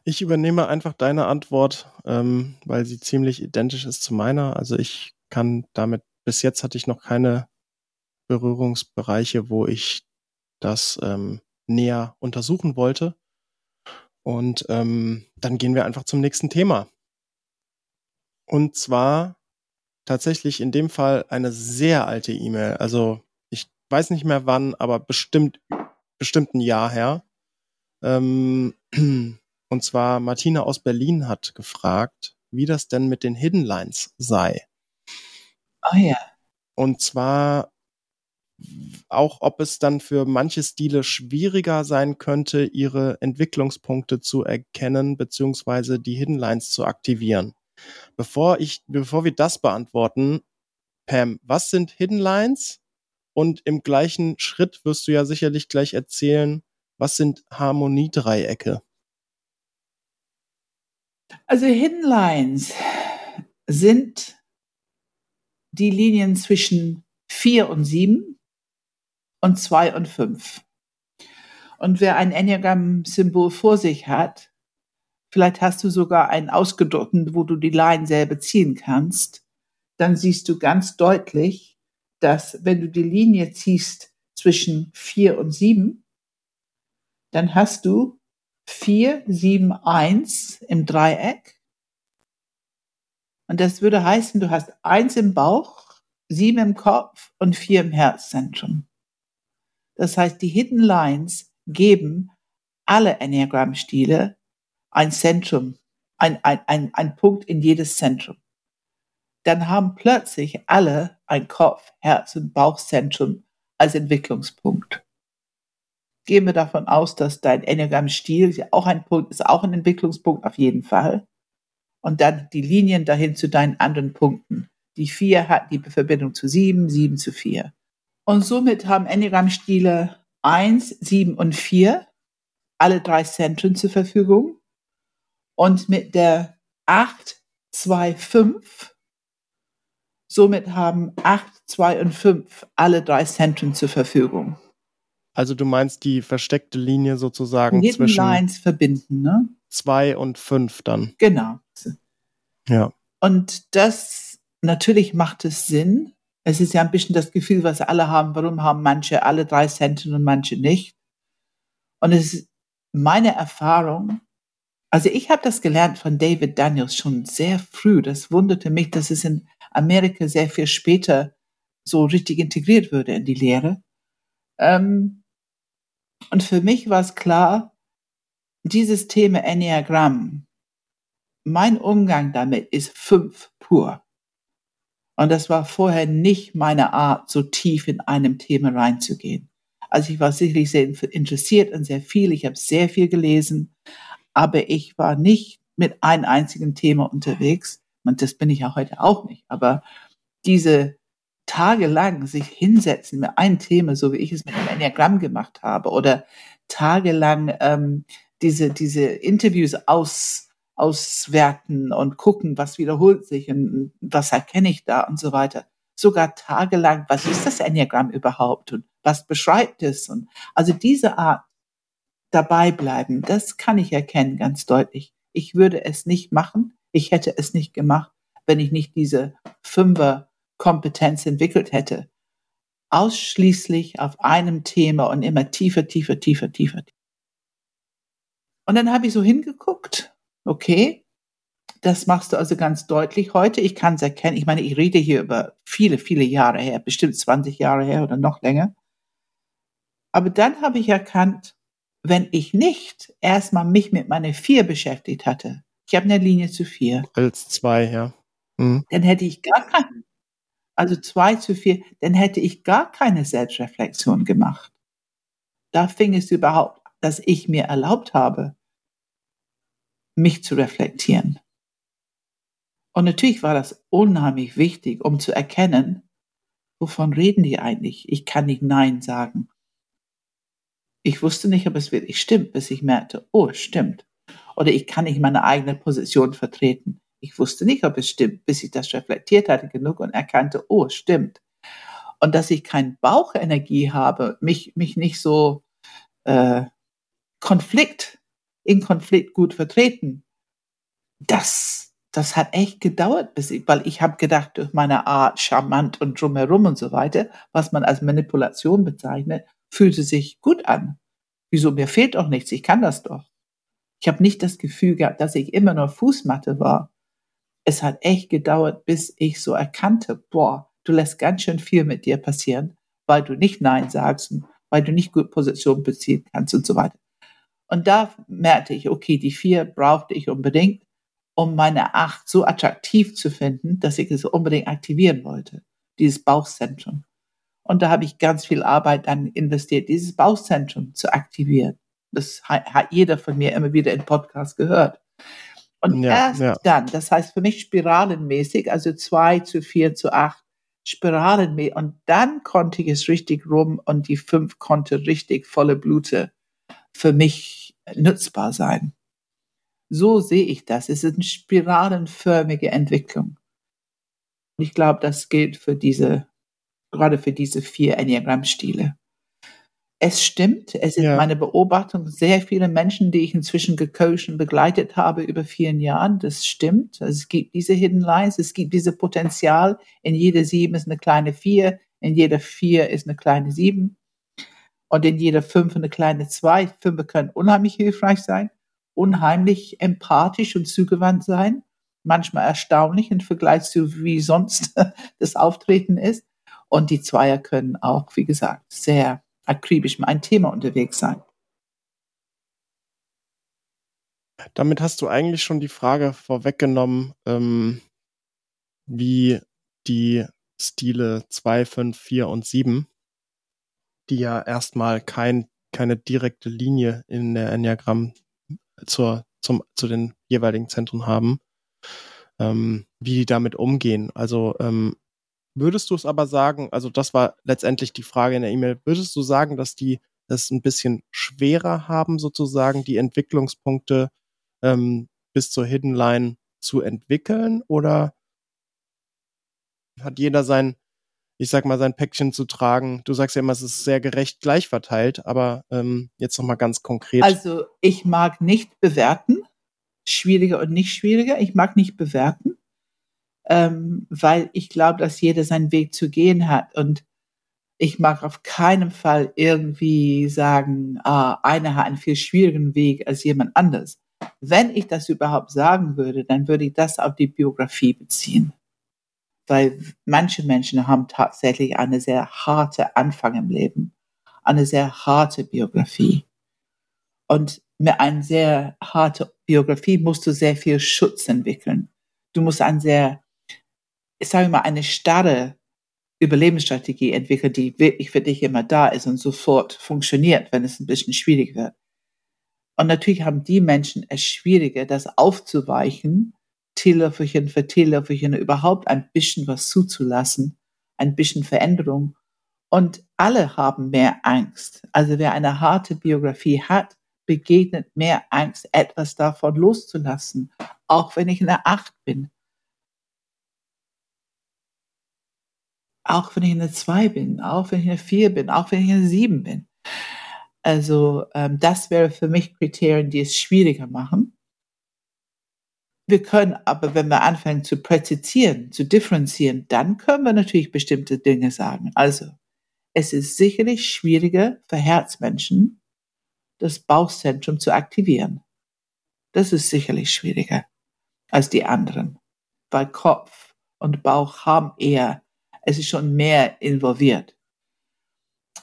Ich übernehme einfach deine Antwort, ähm, weil sie ziemlich identisch ist zu meiner. Also ich kann damit, bis jetzt hatte ich noch keine Berührungsbereiche, wo ich das ähm, näher untersuchen wollte. Und ähm, dann gehen wir einfach zum nächsten Thema. Und zwar tatsächlich in dem Fall eine sehr alte E-Mail. Also ich weiß nicht mehr wann, aber bestimmt, bestimmt ein Jahr her. Ähm, und zwar Martina aus Berlin hat gefragt, wie das denn mit den Hidden Lines sei. Oh ja. Und zwar auch ob es dann für manche Stile schwieriger sein könnte, ihre Entwicklungspunkte zu erkennen, beziehungsweise die Hidden Lines zu aktivieren. Bevor ich, bevor wir das beantworten, Pam, was sind Hidden Lines? Und im gleichen Schritt wirst du ja sicherlich gleich erzählen, was sind Harmoniedreiecke? Also Hidden Lines sind die Linien zwischen vier und sieben und zwei und fünf. Und wer ein Enneagramm-Symbol vor sich hat, vielleicht hast du sogar einen ausgedruckten, wo du die Line selber ziehen kannst, dann siehst du ganz deutlich, dass wenn du die Linie ziehst zwischen vier und sieben, dann hast du vier, sieben, eins im Dreieck. Und das würde heißen, du hast eins im Bauch, sieben im Kopf und vier im Herzzentrum. Das heißt, die Hidden Lines geben alle Enneagram-Stile ein Zentrum, ein, ein, ein, ein Punkt in jedes Zentrum. Dann haben plötzlich alle ein Kopf, Herz und Bauchzentrum als Entwicklungspunkt. Gehen wir davon aus, dass dein Enneagram-Stil auch ein Punkt ist, auch ein Entwicklungspunkt auf jeden Fall. Und dann die Linien dahin zu deinen anderen Punkten. Die vier hat die Verbindung zu sieben, sieben zu vier. Und somit haben Enneagramm-Stile 1, 7 und 4 alle drei Zentren zur Verfügung. Und mit der 8, 2, 5, somit haben 8, 2 und 5 alle drei Zentren zur Verfügung. Also du meinst die versteckte Linie sozusagen Hidden zwischen Lines verbinden, ne? 2 und 5 dann. Genau. Ja. Und das, natürlich macht es Sinn, es ist ja ein bisschen das Gefühl, was alle haben. Warum haben manche alle drei Centen und manche nicht? Und es ist meine Erfahrung. Also ich habe das gelernt von David Daniels schon sehr früh. Das wunderte mich, dass es in Amerika sehr viel später so richtig integriert würde in die Lehre. Ähm, und für mich war es klar, dieses Thema Enneagramm, mein Umgang damit ist fünf pur. Und das war vorher nicht meine Art, so tief in einem Thema reinzugehen. Also ich war sicherlich sehr interessiert und sehr viel. Ich habe sehr viel gelesen, aber ich war nicht mit einem einzigen Thema unterwegs. Und das bin ich ja heute auch nicht. Aber diese tagelang sich hinsetzen mit einem Thema, so wie ich es mit dem Enneagramm gemacht habe, oder tagelang ähm, diese, diese Interviews aus, auswerten und gucken, was wiederholt sich und was erkenne ich da und so weiter. Sogar tagelang, was ist das Enneagramm überhaupt und was beschreibt es? Und also diese Art dabei bleiben, das kann ich erkennen ganz deutlich. Ich würde es nicht machen. Ich hätte es nicht gemacht, wenn ich nicht diese Fünfer Kompetenz entwickelt hätte. Ausschließlich auf einem Thema und immer tiefer, tiefer, tiefer, tiefer. Und dann habe ich so hingeguckt Okay, das machst du also ganz deutlich heute. Ich kann es erkennen. Ich meine, ich rede hier über viele, viele Jahre her, bestimmt 20 Jahre her oder noch länger. Aber dann habe ich erkannt, wenn ich nicht erstmal mich mit meiner vier beschäftigt hatte, ich habe eine Linie zu vier. Als zwei, ja. Mhm. Dann hätte ich gar keine, also zwei zu vier, dann hätte ich gar keine Selbstreflexion gemacht. Da fing es überhaupt, dass ich mir erlaubt habe, mich zu reflektieren. Und natürlich war das unheimlich wichtig, um zu erkennen, wovon reden die eigentlich? Ich kann nicht Nein sagen. Ich wusste nicht, ob es wirklich stimmt, bis ich merkte, oh, stimmt. Oder ich kann nicht meine eigene Position vertreten. Ich wusste nicht, ob es stimmt, bis ich das reflektiert hatte genug und erkannte, oh, stimmt. Und dass ich keine Bauchenergie habe, mich, mich nicht so äh, Konflikt, in Konflikt gut vertreten, das, das hat echt gedauert, bis ich, weil ich habe gedacht, durch meine Art charmant und drumherum und so weiter, was man als Manipulation bezeichnet, fühlte sich gut an. Wieso, mir fehlt doch nichts, ich kann das doch. Ich habe nicht das Gefühl gehabt, dass ich immer nur Fußmatte war. Es hat echt gedauert, bis ich so erkannte, boah, du lässt ganz schön viel mit dir passieren, weil du nicht Nein sagst und weil du nicht gut Position beziehen kannst und so weiter. Und da merkte ich, okay, die vier brauchte ich unbedingt, um meine acht so attraktiv zu finden, dass ich es unbedingt aktivieren wollte, dieses Bauchzentrum. Und da habe ich ganz viel Arbeit dann investiert, dieses Bauchzentrum zu aktivieren. Das hat jeder von mir immer wieder im Podcast gehört. Und ja, erst ja. dann, das heißt für mich spiralenmäßig, also zwei zu vier zu acht Spiralenmäßig. Und dann konnte ich es richtig rum und die fünf konnte richtig volle Blute für mich nutzbar sein. So sehe ich das. Es ist eine spiralenförmige Entwicklung. Und ich glaube, das gilt für diese gerade für diese vier Enneagramm-Stile. Es stimmt, es ist ja. meine Beobachtung, sehr viele Menschen, die ich inzwischen gecoacht und begleitet habe über vielen Jahren, das stimmt. Es gibt diese Hidden Lines, es gibt diese Potenzial. In jeder Sieben ist eine kleine Vier, in jeder Vier ist eine kleine Sieben und in jeder Fünf eine kleine Zwei. Fünfe können unheimlich hilfreich sein, unheimlich empathisch und zugewandt sein, manchmal erstaunlich im Vergleich zu wie sonst das Auftreten ist. Und die Zweier können auch, wie gesagt, sehr akribisch mit einem Thema unterwegs sein. Damit hast du eigentlich schon die Frage vorweggenommen, ähm, wie die Stile 2, 5, 4 und 7, die ja erstmal kein, keine direkte Linie in der Enneagramm zur, zum, zu den jeweiligen Zentren haben, ähm, wie die damit umgehen. Also ähm, Würdest du es aber sagen, also das war letztendlich die Frage in der E-Mail, würdest du sagen, dass die das ein bisschen schwerer haben, sozusagen die Entwicklungspunkte ähm, bis zur Hidden Line zu entwickeln? Oder hat jeder sein, ich sag mal, sein Päckchen zu tragen? Du sagst ja immer, es ist sehr gerecht gleich verteilt, aber ähm, jetzt nochmal ganz konkret. Also ich mag nicht bewerten, schwieriger und nicht schwieriger. Ich mag nicht bewerten ähm, weil ich glaube, dass jeder seinen Weg zu gehen hat. Und ich mag auf keinen Fall irgendwie sagen, ah, einer hat einen viel schwierigen Weg als jemand anders. Wenn ich das überhaupt sagen würde, dann würde ich das auf die Biografie beziehen. Weil manche Menschen haben tatsächlich eine sehr harte Anfang im Leben, eine sehr harte Biografie. Und mit einer sehr harten Biografie musst du sehr viel Schutz entwickeln. Du musst ein sehr ich sage mal, eine starre Überlebensstrategie entwickelt, die wirklich für dich immer da ist und sofort funktioniert, wenn es ein bisschen schwierig wird. Und natürlich haben die Menschen es schwieriger, das aufzuweichen, Teelöffelchen für Teelöffelchen überhaupt ein bisschen was zuzulassen, ein bisschen Veränderung. Und alle haben mehr Angst. Also wer eine harte Biografie hat, begegnet mehr Angst, etwas davon loszulassen. Auch wenn ich eine Acht bin, auch wenn ich eine 2 bin, auch wenn ich eine 4 bin, auch wenn ich eine 7 bin. Also ähm, das wäre für mich Kriterien, die es schwieriger machen. Wir können aber, wenn wir anfangen zu präzisieren, zu differenzieren, dann können wir natürlich bestimmte Dinge sagen. Also es ist sicherlich schwieriger für Herzmenschen, das Bauchzentrum zu aktivieren. Das ist sicherlich schwieriger als die anderen, weil Kopf und Bauch haben eher es ist schon mehr involviert.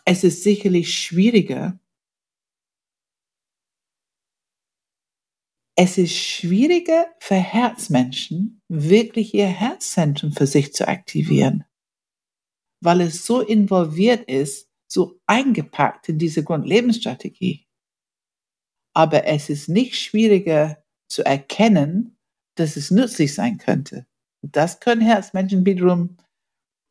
Es ist sicherlich schwieriger es ist schwieriger für Herzmenschen, wirklich ihr Herzzentrum für sich zu aktivieren, weil es so involviert ist, so eingepackt in diese Grundlebensstrategie. Aber es ist nicht schwieriger zu erkennen, dass es nützlich sein könnte. Das können Herzmenschen wiederum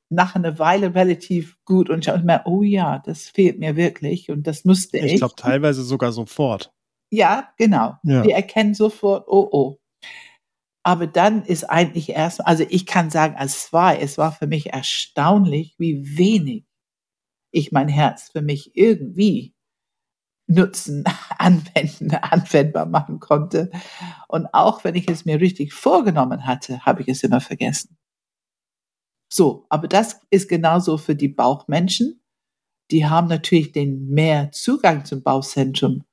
nach einer Weile relativ gut und schauen oh ja, das fehlt mir wirklich und das musste ich. Ich glaube teilweise sogar sofort. Ja, genau. Ja. Die erkennen sofort, oh, oh. Aber dann ist eigentlich erst, also ich kann sagen, als war, es war für mich erstaunlich, wie wenig ich mein Herz für mich irgendwie nutzen, anwenden, anwendbar machen konnte. Und auch wenn ich es mir richtig vorgenommen hatte, habe ich es immer vergessen. So, aber das ist genauso für die Bauchmenschen. Die haben natürlich den mehr Zugang zum Bauchzentrum,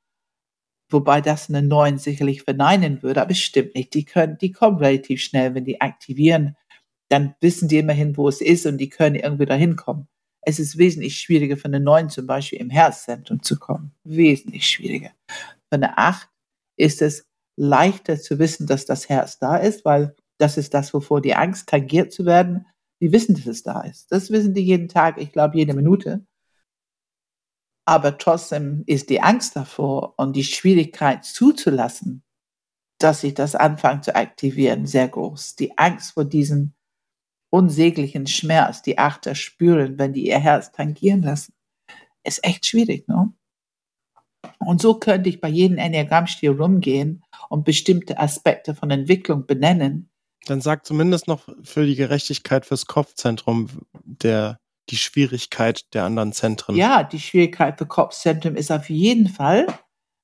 wobei das einen neuen sicherlich verneinen würde, aber es stimmt nicht. Die können, die kommen relativ schnell, wenn die aktivieren, dann wissen die immerhin, wo es ist und die können irgendwie dahin kommen. Es ist wesentlich schwieriger für eine 9 zum Beispiel im Herzzentrum zu kommen. Wesentlich schwieriger. Für eine 8 ist es leichter zu wissen, dass das Herz da ist, weil das ist das, wovor die Angst tangiert zu werden. Die wissen, dass es da ist. Das wissen die jeden Tag, ich glaube jede Minute. Aber trotzdem ist die Angst davor und die Schwierigkeit zuzulassen, dass sich das anfängt zu aktivieren, sehr groß. Die Angst vor diesem unsäglichen Schmerz die Achter spüren, wenn die ihr Herz tangieren lassen, ist echt schwierig, ne? Und so könnte ich bei jedem Enneagrammstil rumgehen und bestimmte Aspekte von Entwicklung benennen. Dann sag zumindest noch für die Gerechtigkeit fürs Kopfzentrum der, die Schwierigkeit der anderen Zentren. Ja, die Schwierigkeit für Kopfzentrum ist auf jeden Fall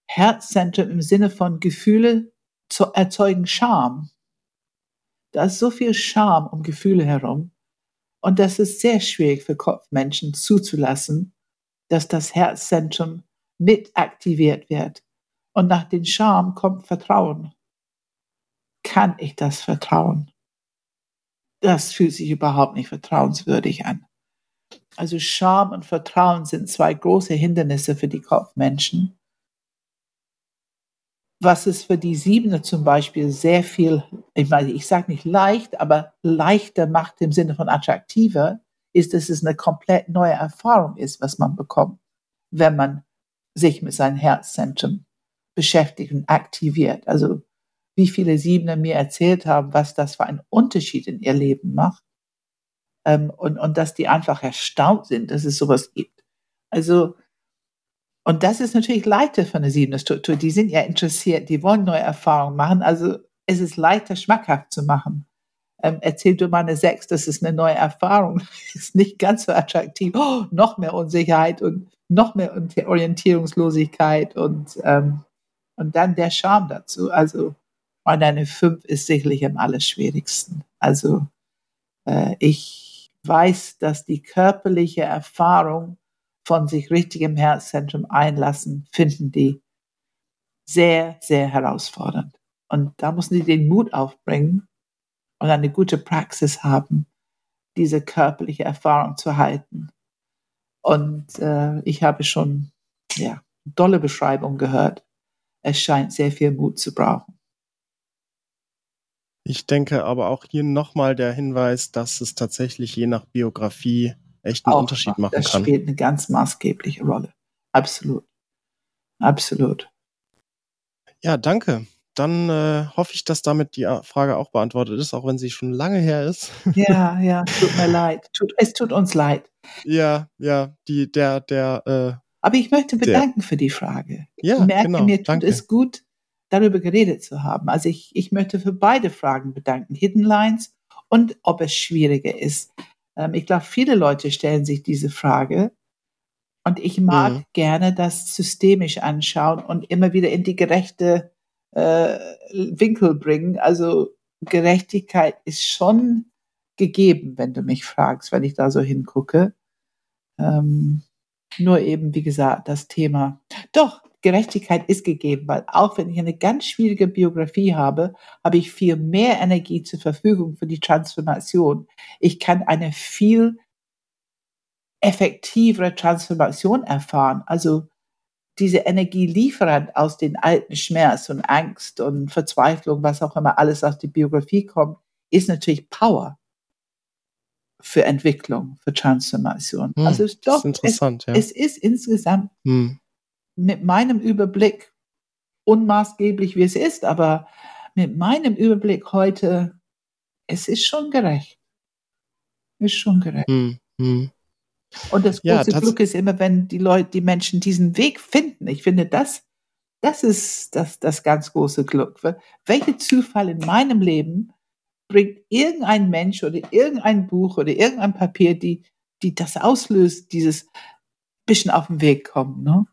Herzzentrum im Sinne von Gefühle zu erzeugen Scham. Da ist so viel Scham um Gefühle herum. Und das ist sehr schwierig für Kopfmenschen zuzulassen, dass das Herzzentrum mit aktiviert wird. Und nach dem Scham kommt Vertrauen. Kann ich das vertrauen? Das fühlt sich überhaupt nicht vertrauenswürdig an. Also Scham und Vertrauen sind zwei große Hindernisse für die Kopfmenschen was es für die Siebener zum Beispiel sehr viel, ich meine, ich sage nicht leicht, aber leichter macht im Sinne von attraktiver, ist, dass es eine komplett neue Erfahrung ist, was man bekommt, wenn man sich mit seinem Herzzentrum beschäftigt und aktiviert. Also wie viele Siebener mir erzählt haben, was das für einen Unterschied in ihr Leben macht. Ähm, und, und dass die einfach erstaunt sind, dass es sowas gibt. Also und das ist natürlich leichter für eine siebende Struktur. Die sind ja interessiert, die wollen neue Erfahrungen machen. Also es ist leichter, schmackhaft zu machen. Ähm, erzähl du mal eine Sechs, das ist eine neue Erfahrung. ist nicht ganz so attraktiv. Oh, noch mehr Unsicherheit und noch mehr Orientierungslosigkeit und, ähm, und dann der Charme dazu. Also, und eine Fünf ist sicherlich am allerschwierigsten. Also, äh, ich weiß, dass die körperliche Erfahrung von sich richtig im Herzzentrum einlassen, finden die sehr, sehr herausfordernd. Und da müssen die den Mut aufbringen und eine gute Praxis haben, diese körperliche Erfahrung zu halten. Und äh, ich habe schon ja, dolle Beschreibungen gehört. Es scheint sehr viel Mut zu brauchen. Ich denke aber auch hier nochmal der Hinweis, dass es tatsächlich je nach Biografie echt einen auch Unterschied machen das kann. Das spielt eine ganz maßgebliche Rolle. Absolut. Absolut. Ja, danke. Dann äh, hoffe ich, dass damit die äh, Frage auch beantwortet ist, auch wenn sie schon lange her ist. Ja, ja, tut mir leid. Tut, es tut uns leid. Ja, ja, die, der, der. Äh, Aber ich möchte bedanken der. für die Frage. Ja, ich merke, genau, mir tut danke. es gut, darüber geredet zu haben. Also ich, ich möchte für beide Fragen bedanken, Hidden Lines und ob es schwieriger ist, ähm, ich glaube, viele Leute stellen sich diese Frage. Und ich mag mhm. gerne das systemisch anschauen und immer wieder in die gerechte äh, Winkel bringen. Also Gerechtigkeit ist schon gegeben, wenn du mich fragst, wenn ich da so hingucke. Ähm, nur eben, wie gesagt, das Thema. Doch, Gerechtigkeit ist gegeben, weil auch wenn ich eine ganz schwierige Biografie habe, habe ich viel mehr Energie zur Verfügung für die Transformation. Ich kann eine viel effektivere Transformation erfahren. Also diese Energielieferant aus den alten Schmerz und Angst und Verzweiflung, was auch immer alles aus der Biografie kommt, ist natürlich Power für Entwicklung, für Transformation. Hm, also das doch, ist interessant, es, ja. es ist insgesamt Hm. Mit meinem Überblick unmaßgeblich, wie es ist, aber mit meinem Überblick heute, es ist schon gerecht. Ist schon gerecht. Hm. Hm. Und das Ja, große tats- Glück ist immer, wenn die Leute, die Menschen diesen Weg finden. Ich finde, das, das ist das, das ganz große Glück. Welcher Zufall in meinem Leben bringt irgendein Mensch oder irgendein Buch oder irgendein Papier, die, die das auslöst, dieses bisschen auf den Weg kommen, ne?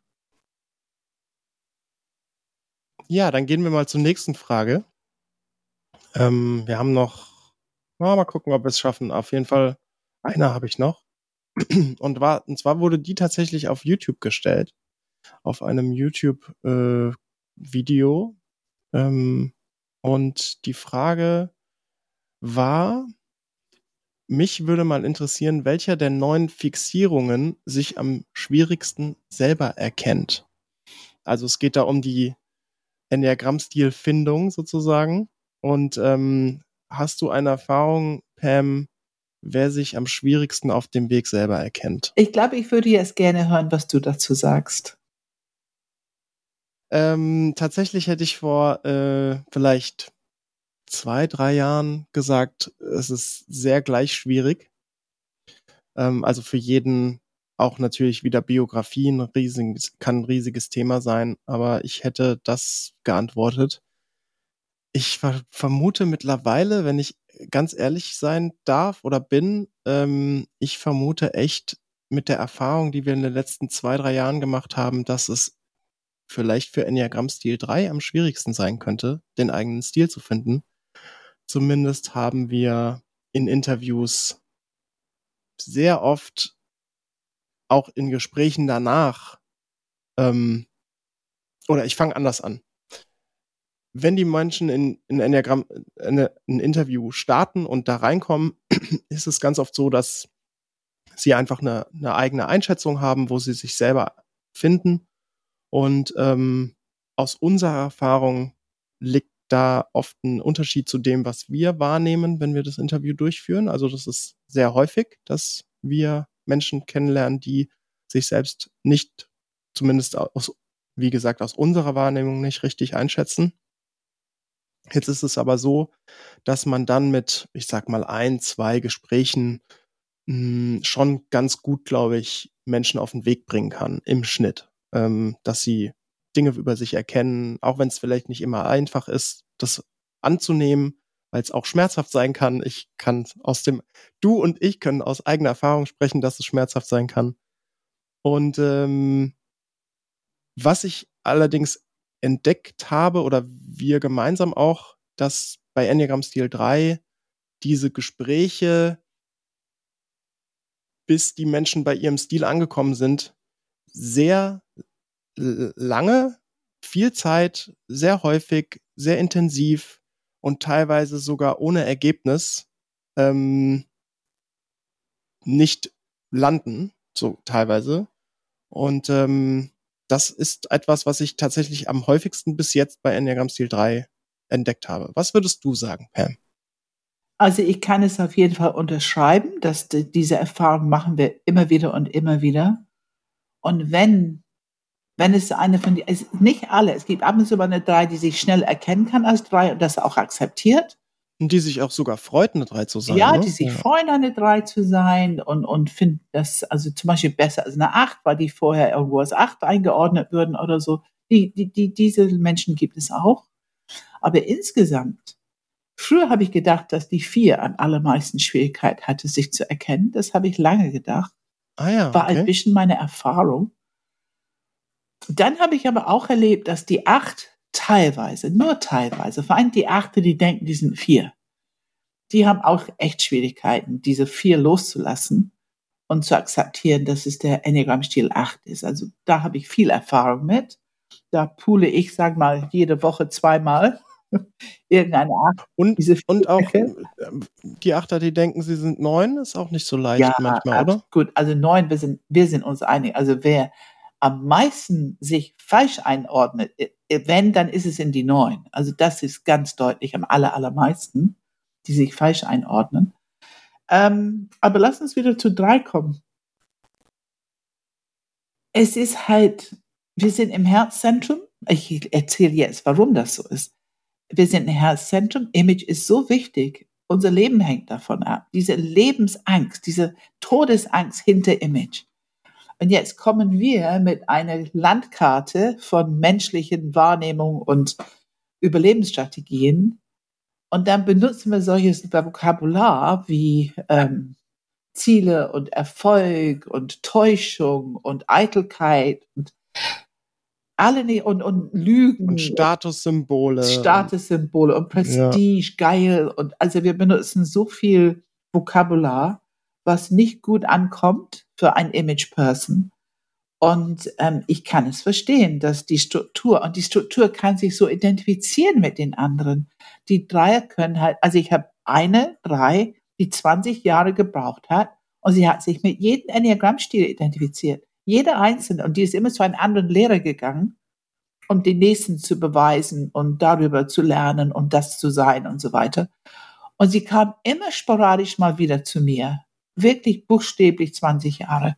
Ja, dann gehen wir mal zur nächsten Frage. Ähm, wir haben noch, na, mal gucken, ob wir es schaffen. Auf jeden Fall, eine habe ich noch. Und, war, und zwar wurde die tatsächlich auf YouTube gestellt. Auf einem YouTube-Video. ähm, und die Frage war, mich würde mal interessieren, welcher der neun Fixierungen sich am schwierigsten selber erkennt. Also es geht da um die Enneagramm-Stil-Findung sozusagen. Und ähm, hast du eine Erfahrung, Pam, wer sich am schwierigsten auf dem Weg selber erkennt? Ich glaube, ich würde jetzt gerne hören, was du dazu sagst. Ähm, tatsächlich hätte ich vor äh, vielleicht zwei, drei Jahren gesagt, es ist sehr gleich schwierig. Ähm, also für jeden auch natürlich wieder Biografie ein kann ein riesiges Thema sein, aber ich hätte das geantwortet. Ich ver vermute mittlerweile, wenn ich ganz ehrlich sein darf oder bin, ähm, ich vermute echt mit der Erfahrung, die wir in den letzten zwei, drei Jahren gemacht haben, dass es vielleicht für Enneagramm Stil 3 am schwierigsten sein könnte, den eigenen Stil zu finden. Zumindest haben wir in Interviews sehr oft auch in Gesprächen danach ähm, oder ich fange anders an. Wenn die Menschen in, in Enneagramm eine, ein Interview starten und da reinkommen, ist es ganz oft so, dass sie einfach eine, eine eigene Einschätzung haben, wo sie sich selber finden. Und ähm, aus unserer Erfahrung liegt da oft ein Unterschied zu dem, was wir wahrnehmen, wenn wir das Interview durchführen. Also das ist sehr häufig, dass wir Menschen kennenlernen, die sich selbst nicht, zumindest aus, wie gesagt, aus unserer Wahrnehmung nicht richtig einschätzen. Jetzt ist es aber so, dass man dann mit, ich sag mal, ein, zwei Gesprächen mh, schon ganz gut, glaube ich, Menschen auf den Weg bringen kann im Schnitt, ähm, dass sie Dinge über sich erkennen, auch wenn es vielleicht nicht immer einfach ist, das anzunehmen, weil es auch schmerzhaft sein kann. Ich kann aus dem, du und ich können aus eigener Erfahrung sprechen, dass es schmerzhaft sein kann. Und ähm, was ich allerdings entdeckt habe oder wir gemeinsam auch, dass bei Enneagram Stil 3 diese Gespräche, bis die Menschen bei ihrem Stil angekommen sind, sehr lange, viel Zeit, sehr häufig, sehr intensiv und teilweise sogar ohne Ergebnis ähm, nicht landen, so teilweise. Und ähm, das ist etwas, was ich tatsächlich am häufigsten bis jetzt bei Enneagram Stil 3 entdeckt habe. Was würdest du sagen, Pam? Also ich kann es auf jeden Fall unterschreiben, dass die, diese Erfahrung machen wir immer wieder und immer wieder. Und wenn, wenn es eine von die, es, nicht alle, es gibt ab und zu mal eine drei, die sich schnell erkennen kann als drei und das auch akzeptiert. Und die sich auch sogar freut, eine drei zu sein. Ja, ne? die sich ja. freuen, eine drei zu sein und, und finden das also zum Beispiel besser als eine acht, weil die vorher irgendwo als acht eingeordnet würden oder so. Die, die, die, diese Menschen gibt es auch. Aber insgesamt, früher habe ich gedacht, dass die vier am allermeisten Schwierigkeit hatte, sich zu erkennen. Das habe ich lange gedacht. Ah ja, War ein okay. bisschen meine Erfahrung. Dann habe ich aber auch erlebt, dass die acht teilweise, nur teilweise, vor allem die achte, die denken, die sind vier, die haben auch echt Schwierigkeiten, diese vier loszulassen und zu akzeptieren, dass es der Enneagramm-Stil 8 ist. Also da habe ich viel Erfahrung mit. Da pule ich, sag mal, jede Woche zweimal irgendeine Acht. Und, Diese und auch ähm, die Achter, die denken, sie sind neun, ist auch nicht so leicht Ja, manchmal, oder? gut. Also neun, wir sind, wir sind uns einig. Also wer am meisten sich falsch einordnet, wenn, dann ist es in die neun. Also das ist ganz deutlich am aller, allermeisten, die sich falsch einordnen. Ähm, aber lass uns wieder zu drei kommen. Es ist halt, wir sind im Herzzentrum. Ich erzähle jetzt, warum das so ist. Wir sind im Herzzentrum. Image ist so wichtig. Unser Leben hängt davon ab. Diese Lebensangst, diese Todesangst hinter Image. Und jetzt kommen wir mit einer Landkarte von menschlichen Wahrnehmungen und Überlebensstrategien. Und dann benutzen wir solches Vokabular wie ähm, Ziele und Erfolg und Täuschung und Eitelkeit und alle und, und Lügen. Und Statussymbole. Statussymbole und Prestige, ja. geil. Und also wir benutzen so viel Vokabular, was nicht gut ankommt für ein Image-Person. Und ähm, ich kann es verstehen, dass die Struktur, und die Struktur kann sich so identifizieren mit den anderen. Die Dreier können halt, also ich habe eine Drei, die 20 Jahre gebraucht hat und sie hat sich mit jedem Enneagramm-Stil identifiziert. Jeder einzelne. Und die ist immer zu einem anderen Lehrer gegangen, um den nächsten zu beweisen und darüber zu lernen und das zu sein und so weiter. Und sie kam immer sporadisch mal wieder zu mir wirklich buchstäblich 20 Jahre.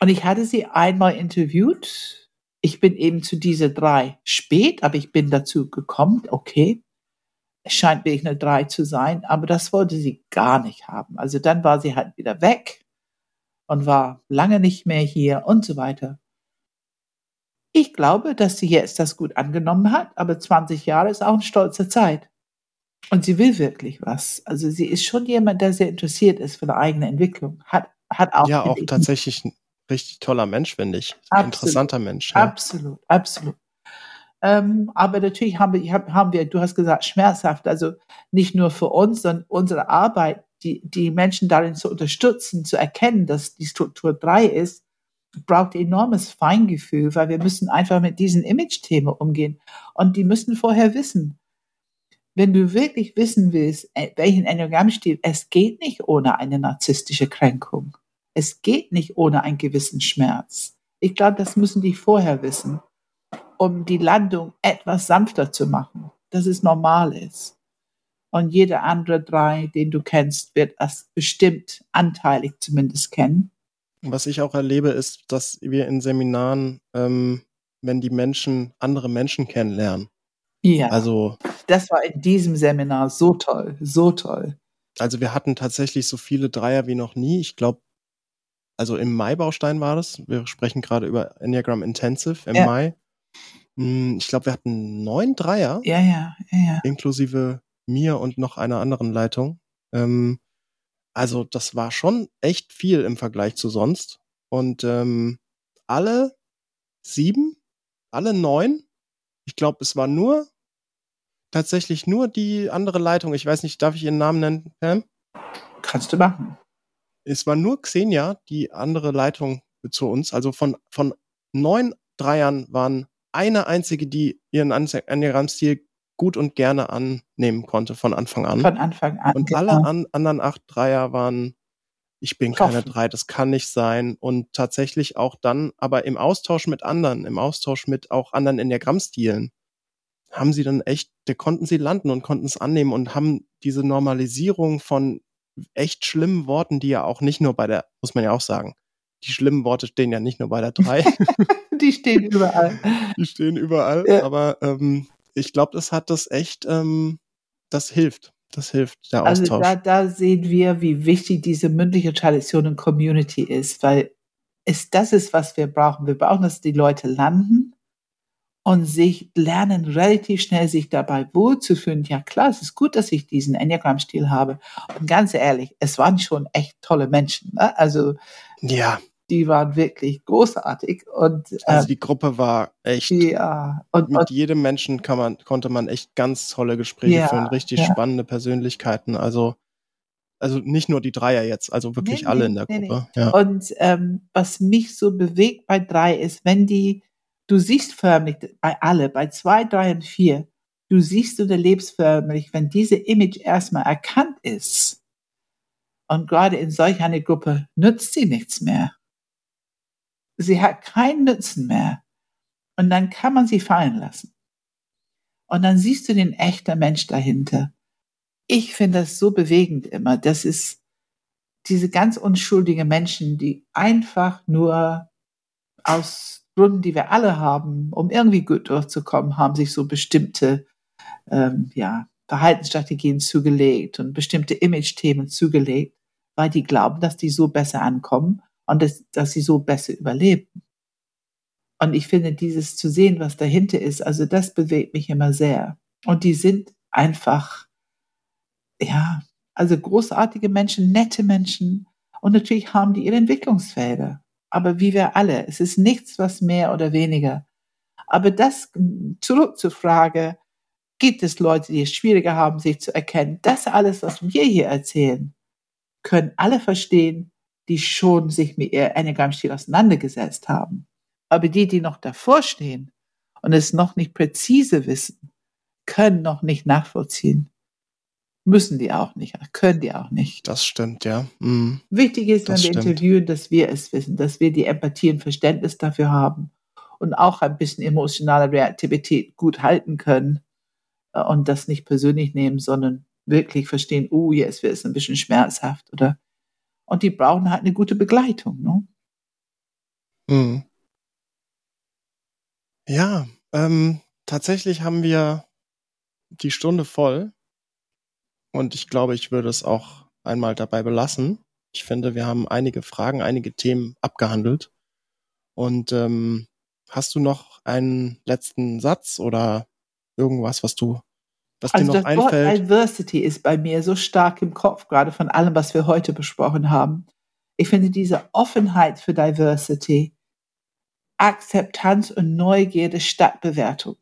Und ich hatte sie einmal interviewt. Ich bin eben zu diese drei spät, aber ich bin dazu gekommen, okay. Es scheint wirklich eine drei zu sein, aber das wollte sie gar nicht haben. Also dann war sie halt wieder weg und war lange nicht mehr hier und so weiter. Ich glaube, dass sie jetzt das gut angenommen hat, aber 20 Jahre ist auch eine stolze Zeit. Und sie will wirklich was. Also sie ist schon jemand, der sehr interessiert ist für eine eigene Entwicklung. Hat, hat auch. Ja, auch tatsächlich ein richtig toller Mensch, finde ich. Ein interessanter Mensch. Ja. Absolut, absolut. Ähm, aber natürlich haben wir, haben wir, du hast gesagt, schmerzhaft, also nicht nur für uns, sondern unsere Arbeit, die, die Menschen darin zu unterstützen, zu erkennen, dass die Struktur drei ist, braucht enormes Feingefühl, weil wir müssen einfach mit diesen Image-Themen umgehen. Und die müssen vorher wissen, wenn du wirklich wissen willst, äh, welchen Enneagrammstil, es geht nicht ohne eine narzisstische Kränkung. Es geht nicht ohne einen gewissen Schmerz. Ich glaube, das müssen die vorher wissen, um die Landung etwas sanfter zu machen, dass es normal ist. Und jeder andere drei, den du kennst, wird das bestimmt anteilig zumindest kennen. Was ich auch erlebe, ist, dass wir in Seminaren, ähm, wenn die Menschen andere Menschen kennenlernen, ja. Also. Das war in diesem Seminar so toll, so toll. Also wir hatten tatsächlich so viele Dreier wie noch nie. Ich glaube, also im Mai-Baustein war das. Wir sprechen gerade über Enneagram Intensive im ja. Mai. Hm, ich glaube, wir hatten neun Dreier. Ja, ja, ja, ja. Inklusive mir und noch einer anderen Leitung. Ähm, also das war schon echt viel im Vergleich zu sonst. Und ähm, alle sieben, alle neun ich glaube, es war nur tatsächlich nur die andere Leitung. Ich weiß nicht, darf ich ihren Namen nennen, Pam? Kannst du machen. Es war nur Xenia, die andere Leitung zu uns. Also von, von neun Dreiern waren eine einzige, die ihren Enneagramm-Stil gut und gerne annehmen konnte von Anfang an. Von Anfang an. Und genau. alle an, anderen acht Dreier waren ich bin keine drei, das kann nicht sein. Und tatsächlich auch dann, aber im Austausch mit anderen, im Austausch mit auch anderen Enneagrammstilen, haben sie dann echt, da konnten sie landen und konnten es annehmen und haben diese Normalisierung von echt schlimmen Worten, die ja auch nicht nur bei der, muss man ja auch sagen, die schlimmen Worte stehen ja nicht nur bei der drei. die stehen überall. Die stehen überall, ja. aber ähm, ich glaube, das hat das echt, ähm, das hilft. Das hilft, der Austausch. Also da, da sehen wir, wie wichtig diese mündliche Tradition und Community ist, weil es das ist, was wir brauchen. Wir brauchen, dass die Leute landen und sich lernen, relativ schnell sich dabei wohlzufühlen. Ja klar, es ist gut, dass ich diesen Enneagram-Stil habe. Und ganz ehrlich, es waren schon echt tolle Menschen. Ne? Also ja die waren wirklich großartig. Und, äh, also die Gruppe war echt. Ja. Und, mit und, jedem Menschen kann man, konnte man echt ganz tolle Gespräche ja, führen, richtig ja. spannende Persönlichkeiten. Also, also nicht nur die Dreier jetzt, also wirklich nee, alle in der nee, Gruppe. Nee. Ja. Und ähm, was mich so bewegt bei drei ist, wenn die, du siehst förmlich bei alle, bei zwei, drei und vier, du siehst und erlebst förmlich, wenn diese Image erstmal erkannt ist, und gerade in solch einer Gruppe nützt sie nichts mehr sie hat keinen Nutzen mehr. Und dann kann man sie fallen lassen. Und dann siehst du den echten Mensch dahinter. Ich finde das so bewegend immer. Das ist diese ganz unschuldige Menschen, die einfach nur aus Gründen, die wir alle haben, um irgendwie gut durchzukommen, haben sich so bestimmte ähm, ja, Verhaltensstrategien zugelegt und bestimmte Image-Themen zugelegt, weil die glauben, dass die so besser ankommen und dass, dass sie so besser überleben. Und ich finde, dieses zu sehen, was dahinter ist, also das bewegt mich immer sehr. Und die sind einfach, ja, also großartige Menschen, nette Menschen. Und natürlich haben die ihre Entwicklungsfelder. Aber wie wir alle, es ist nichts, was mehr oder weniger. Aber das zurück zur Frage, gibt es Leute, die es schwieriger haben, sich zu erkennen? Das alles, was wir hier erzählen, können alle verstehen, die schon sich mit ihr Enneagramm-Stil auseinandergesetzt haben. Aber die, die noch davor stehen und es noch nicht präzise wissen, können noch nicht nachvollziehen. Müssen die auch nicht, können die auch nicht. Das stimmt, ja. Mhm. Wichtig ist, das wenn wir stimmt. interviewen, dass wir es wissen, dass wir die Empathie und Verständnis dafür haben und auch ein bisschen emotionale Reaktivität gut halten können äh, und das nicht persönlich nehmen, sondern wirklich verstehen, oh, jetzt wird es ein bisschen schmerzhaft oder und die brauchen halt eine gute Begleitung. Ne? Mhm. Ja, ähm, tatsächlich haben wir die Stunde voll. Und ich glaube, ich würde es auch einmal dabei belassen. Ich finde, wir haben einige Fragen, einige Themen abgehandelt. Und ähm, hast du noch einen letzten Satz oder irgendwas, was du, was also dir noch das einfällt? Wort Diversity ist bei mir so stark im Kopf, gerade von allem, was wir heute besprochen haben. Ich finde diese Offenheit für Diversity, Akzeptanz und Neugierde statt Bewertung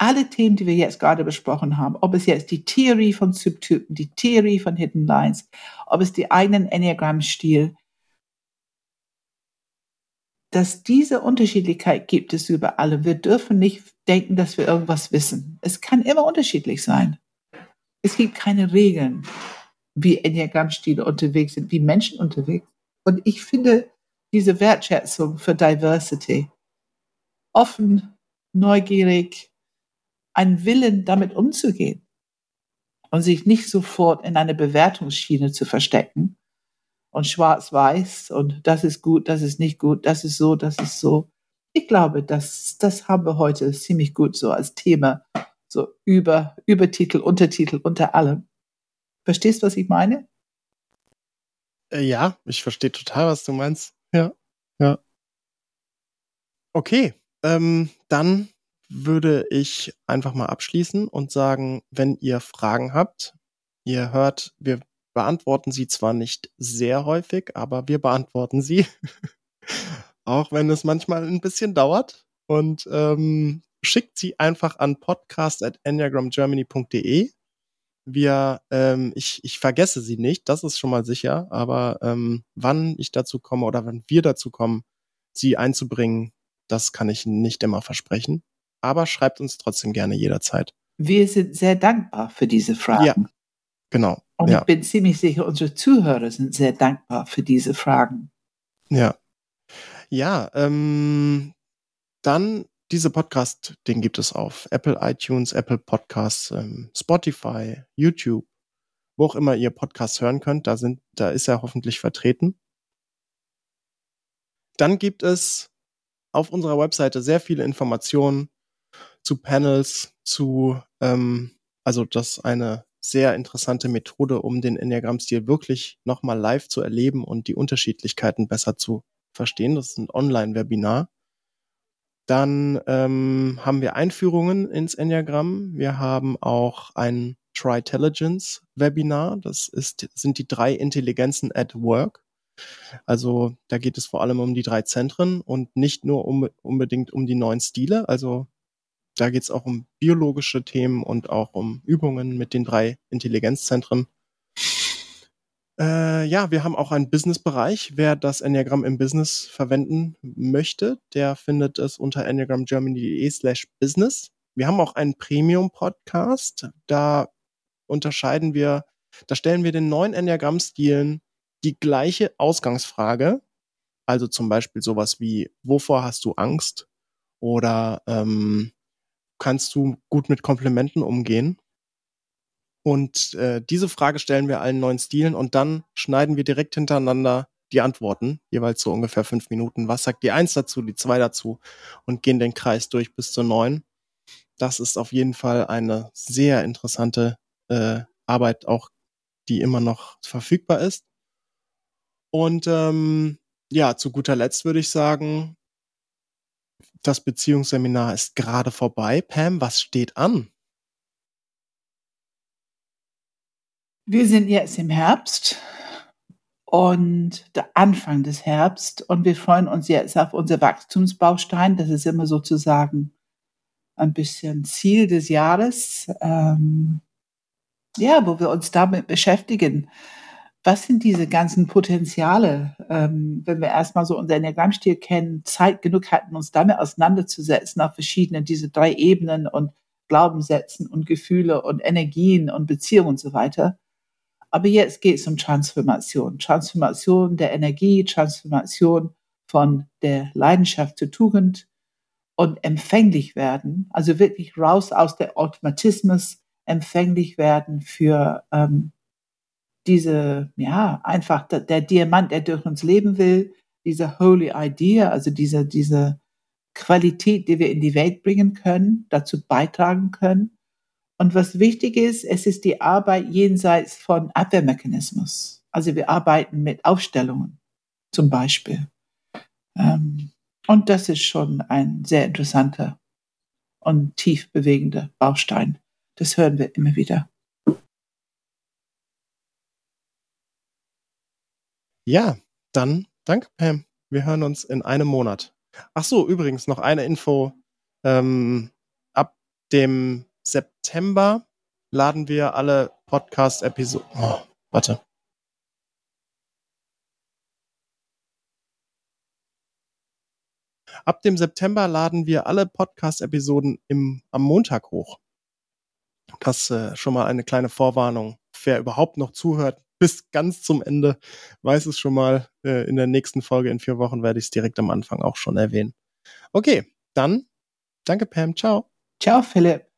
alle Themen, die wir jetzt gerade besprochen haben, ob es jetzt die Theorie von Subtypen, die Theorie von Hidden Lines, ob es die eigenen Enneagramm-Stil, dass diese Unterschiedlichkeit gibt es überall. Wir dürfen nicht denken, dass wir irgendwas wissen. Es kann immer unterschiedlich sein. Es gibt keine Regeln, wie Enneagramm-Stile unterwegs sind, wie Menschen unterwegs. Und ich finde diese Wertschätzung für Diversity offen, neugierig, einen Willen, damit umzugehen und sich nicht sofort in eine Bewertungsschiene zu verstecken und schwarz-weiß und das ist gut, das ist nicht gut, das ist so, das ist so. Ich glaube, das, das haben wir heute ziemlich gut so als Thema, so über, Übertitel, Untertitel, unter allem. Verstehst du, was ich meine? Äh, ja, ich verstehe total, was du meinst. Ja, ja. Okay, ähm, dann würde ich einfach mal abschließen und sagen, wenn ihr Fragen habt, ihr hört, wir beantworten sie zwar nicht sehr häufig, aber wir beantworten sie. Auch wenn es manchmal ein bisschen dauert. Und ähm, schickt sie einfach an podcast.enneagramgermany.de. Wir, ähm, ich, ich vergesse sie nicht, das ist schon mal sicher, aber ähm, wann ich dazu komme oder wann wir dazu kommen, sie einzubringen, das kann ich nicht immer versprechen aber schreibt uns trotzdem gerne jederzeit. Wir sind sehr dankbar für diese Fragen. Ja, genau. Und ja. ich bin ziemlich sicher, unsere Zuhörer sind sehr dankbar für diese Fragen. Ja. Ja, ähm, dann dieser Podcast, den gibt es auf Apple iTunes, Apple Podcasts, ähm, Spotify, YouTube, wo auch immer ihr Podcasts hören könnt. Da sind, da ist er hoffentlich vertreten. Dann gibt es auf unserer Webseite sehr viele Informationen zu Panels, zu, ähm, also das eine sehr interessante Methode, um den Enneagramm-Stil wirklich nochmal live zu erleben und die Unterschiedlichkeiten besser zu verstehen. Das ist ein Online-Webinar. Dann ähm, haben wir Einführungen ins Enneagramm. Wir haben auch ein Tritelligence-Webinar. Das ist, sind die drei Intelligenzen at Work. Also da geht es vor allem um die drei Zentren und nicht nur um, unbedingt um die neuen Stile. Also da geht es auch um biologische Themen und auch um Übungen mit den drei Intelligenzzentren. Äh, ja, wir haben auch einen Business-Bereich. Wer das Enneagramm im Business verwenden möchte, der findet es unter enneagramgermany.de slash business. Wir haben auch einen Premium-Podcast. Da unterscheiden wir, da stellen wir den neuen Enneagramm-Stilen die gleiche Ausgangsfrage, Also zum Beispiel sowas wie, wovor hast du Angst? Oder ähm, kannst du gut mit Komplimenten umgehen? Und äh, diese Frage stellen wir allen neuen Stilen und dann schneiden wir direkt hintereinander die Antworten, jeweils so ungefähr fünf Minuten. Was sagt die Eins dazu, die Zwei dazu und gehen den Kreis durch bis zur Neun. Das ist auf jeden Fall eine sehr interessante äh, Arbeit, auch die immer noch verfügbar ist. Und ähm, ja, zu guter Letzt würde ich sagen, das Beziehungsseminar ist gerade vorbei. Pam, was steht an? Wir sind jetzt im Herbst und der Anfang des Herbst und wir freuen uns jetzt auf unser Wachstumsbaustein. Das ist immer sozusagen ein bisschen Ziel des Jahres, ähm, ja, wo wir uns damit beschäftigen was sind diese ganzen Potenziale, ähm, wenn wir erstmal so unser Enneagrammstil kennen, Zeit genug hatten, uns damit auseinanderzusetzen auf verschiedenen, diese drei Ebenen und Glaubenssätzen und Gefühle und Energien und Beziehungen und so weiter. Aber jetzt geht es um Transformation. Transformation der Energie, Transformation von der Leidenschaft zur Tugend und empfänglich werden, also wirklich raus aus der Automatismus, empfänglich werden für ähm, diese, ja, einfach der, der Diamant, der durch uns leben will, diese holy idea, also diese, diese Qualität, die wir in die Welt bringen können, dazu beitragen können. Und was wichtig ist, es ist die Arbeit jenseits von Abwehrmechanismus. Also wir arbeiten mit Aufstellungen zum Beispiel. Ähm, und das ist schon ein sehr interessanter und tief bewegender Baustein. Das hören wir immer wieder. Ja, dann danke, Pam. Wir hören uns in einem Monat. Ach so, übrigens noch eine Info. Ähm, ab dem September laden wir alle Podcast-Episoden. Oh, warte. Ab dem September laden wir alle Podcast-Episoden am Montag hoch. Das äh, schon mal eine kleine Vorwarnung. Wer überhaupt noch zuhört, bis ganz zum Ende, weiß es schon mal. Äh, in der nächsten Folge in vier Wochen werde ich es direkt am Anfang auch schon erwähnen. Okay, dann danke Pam, ciao. Ciao Philipp.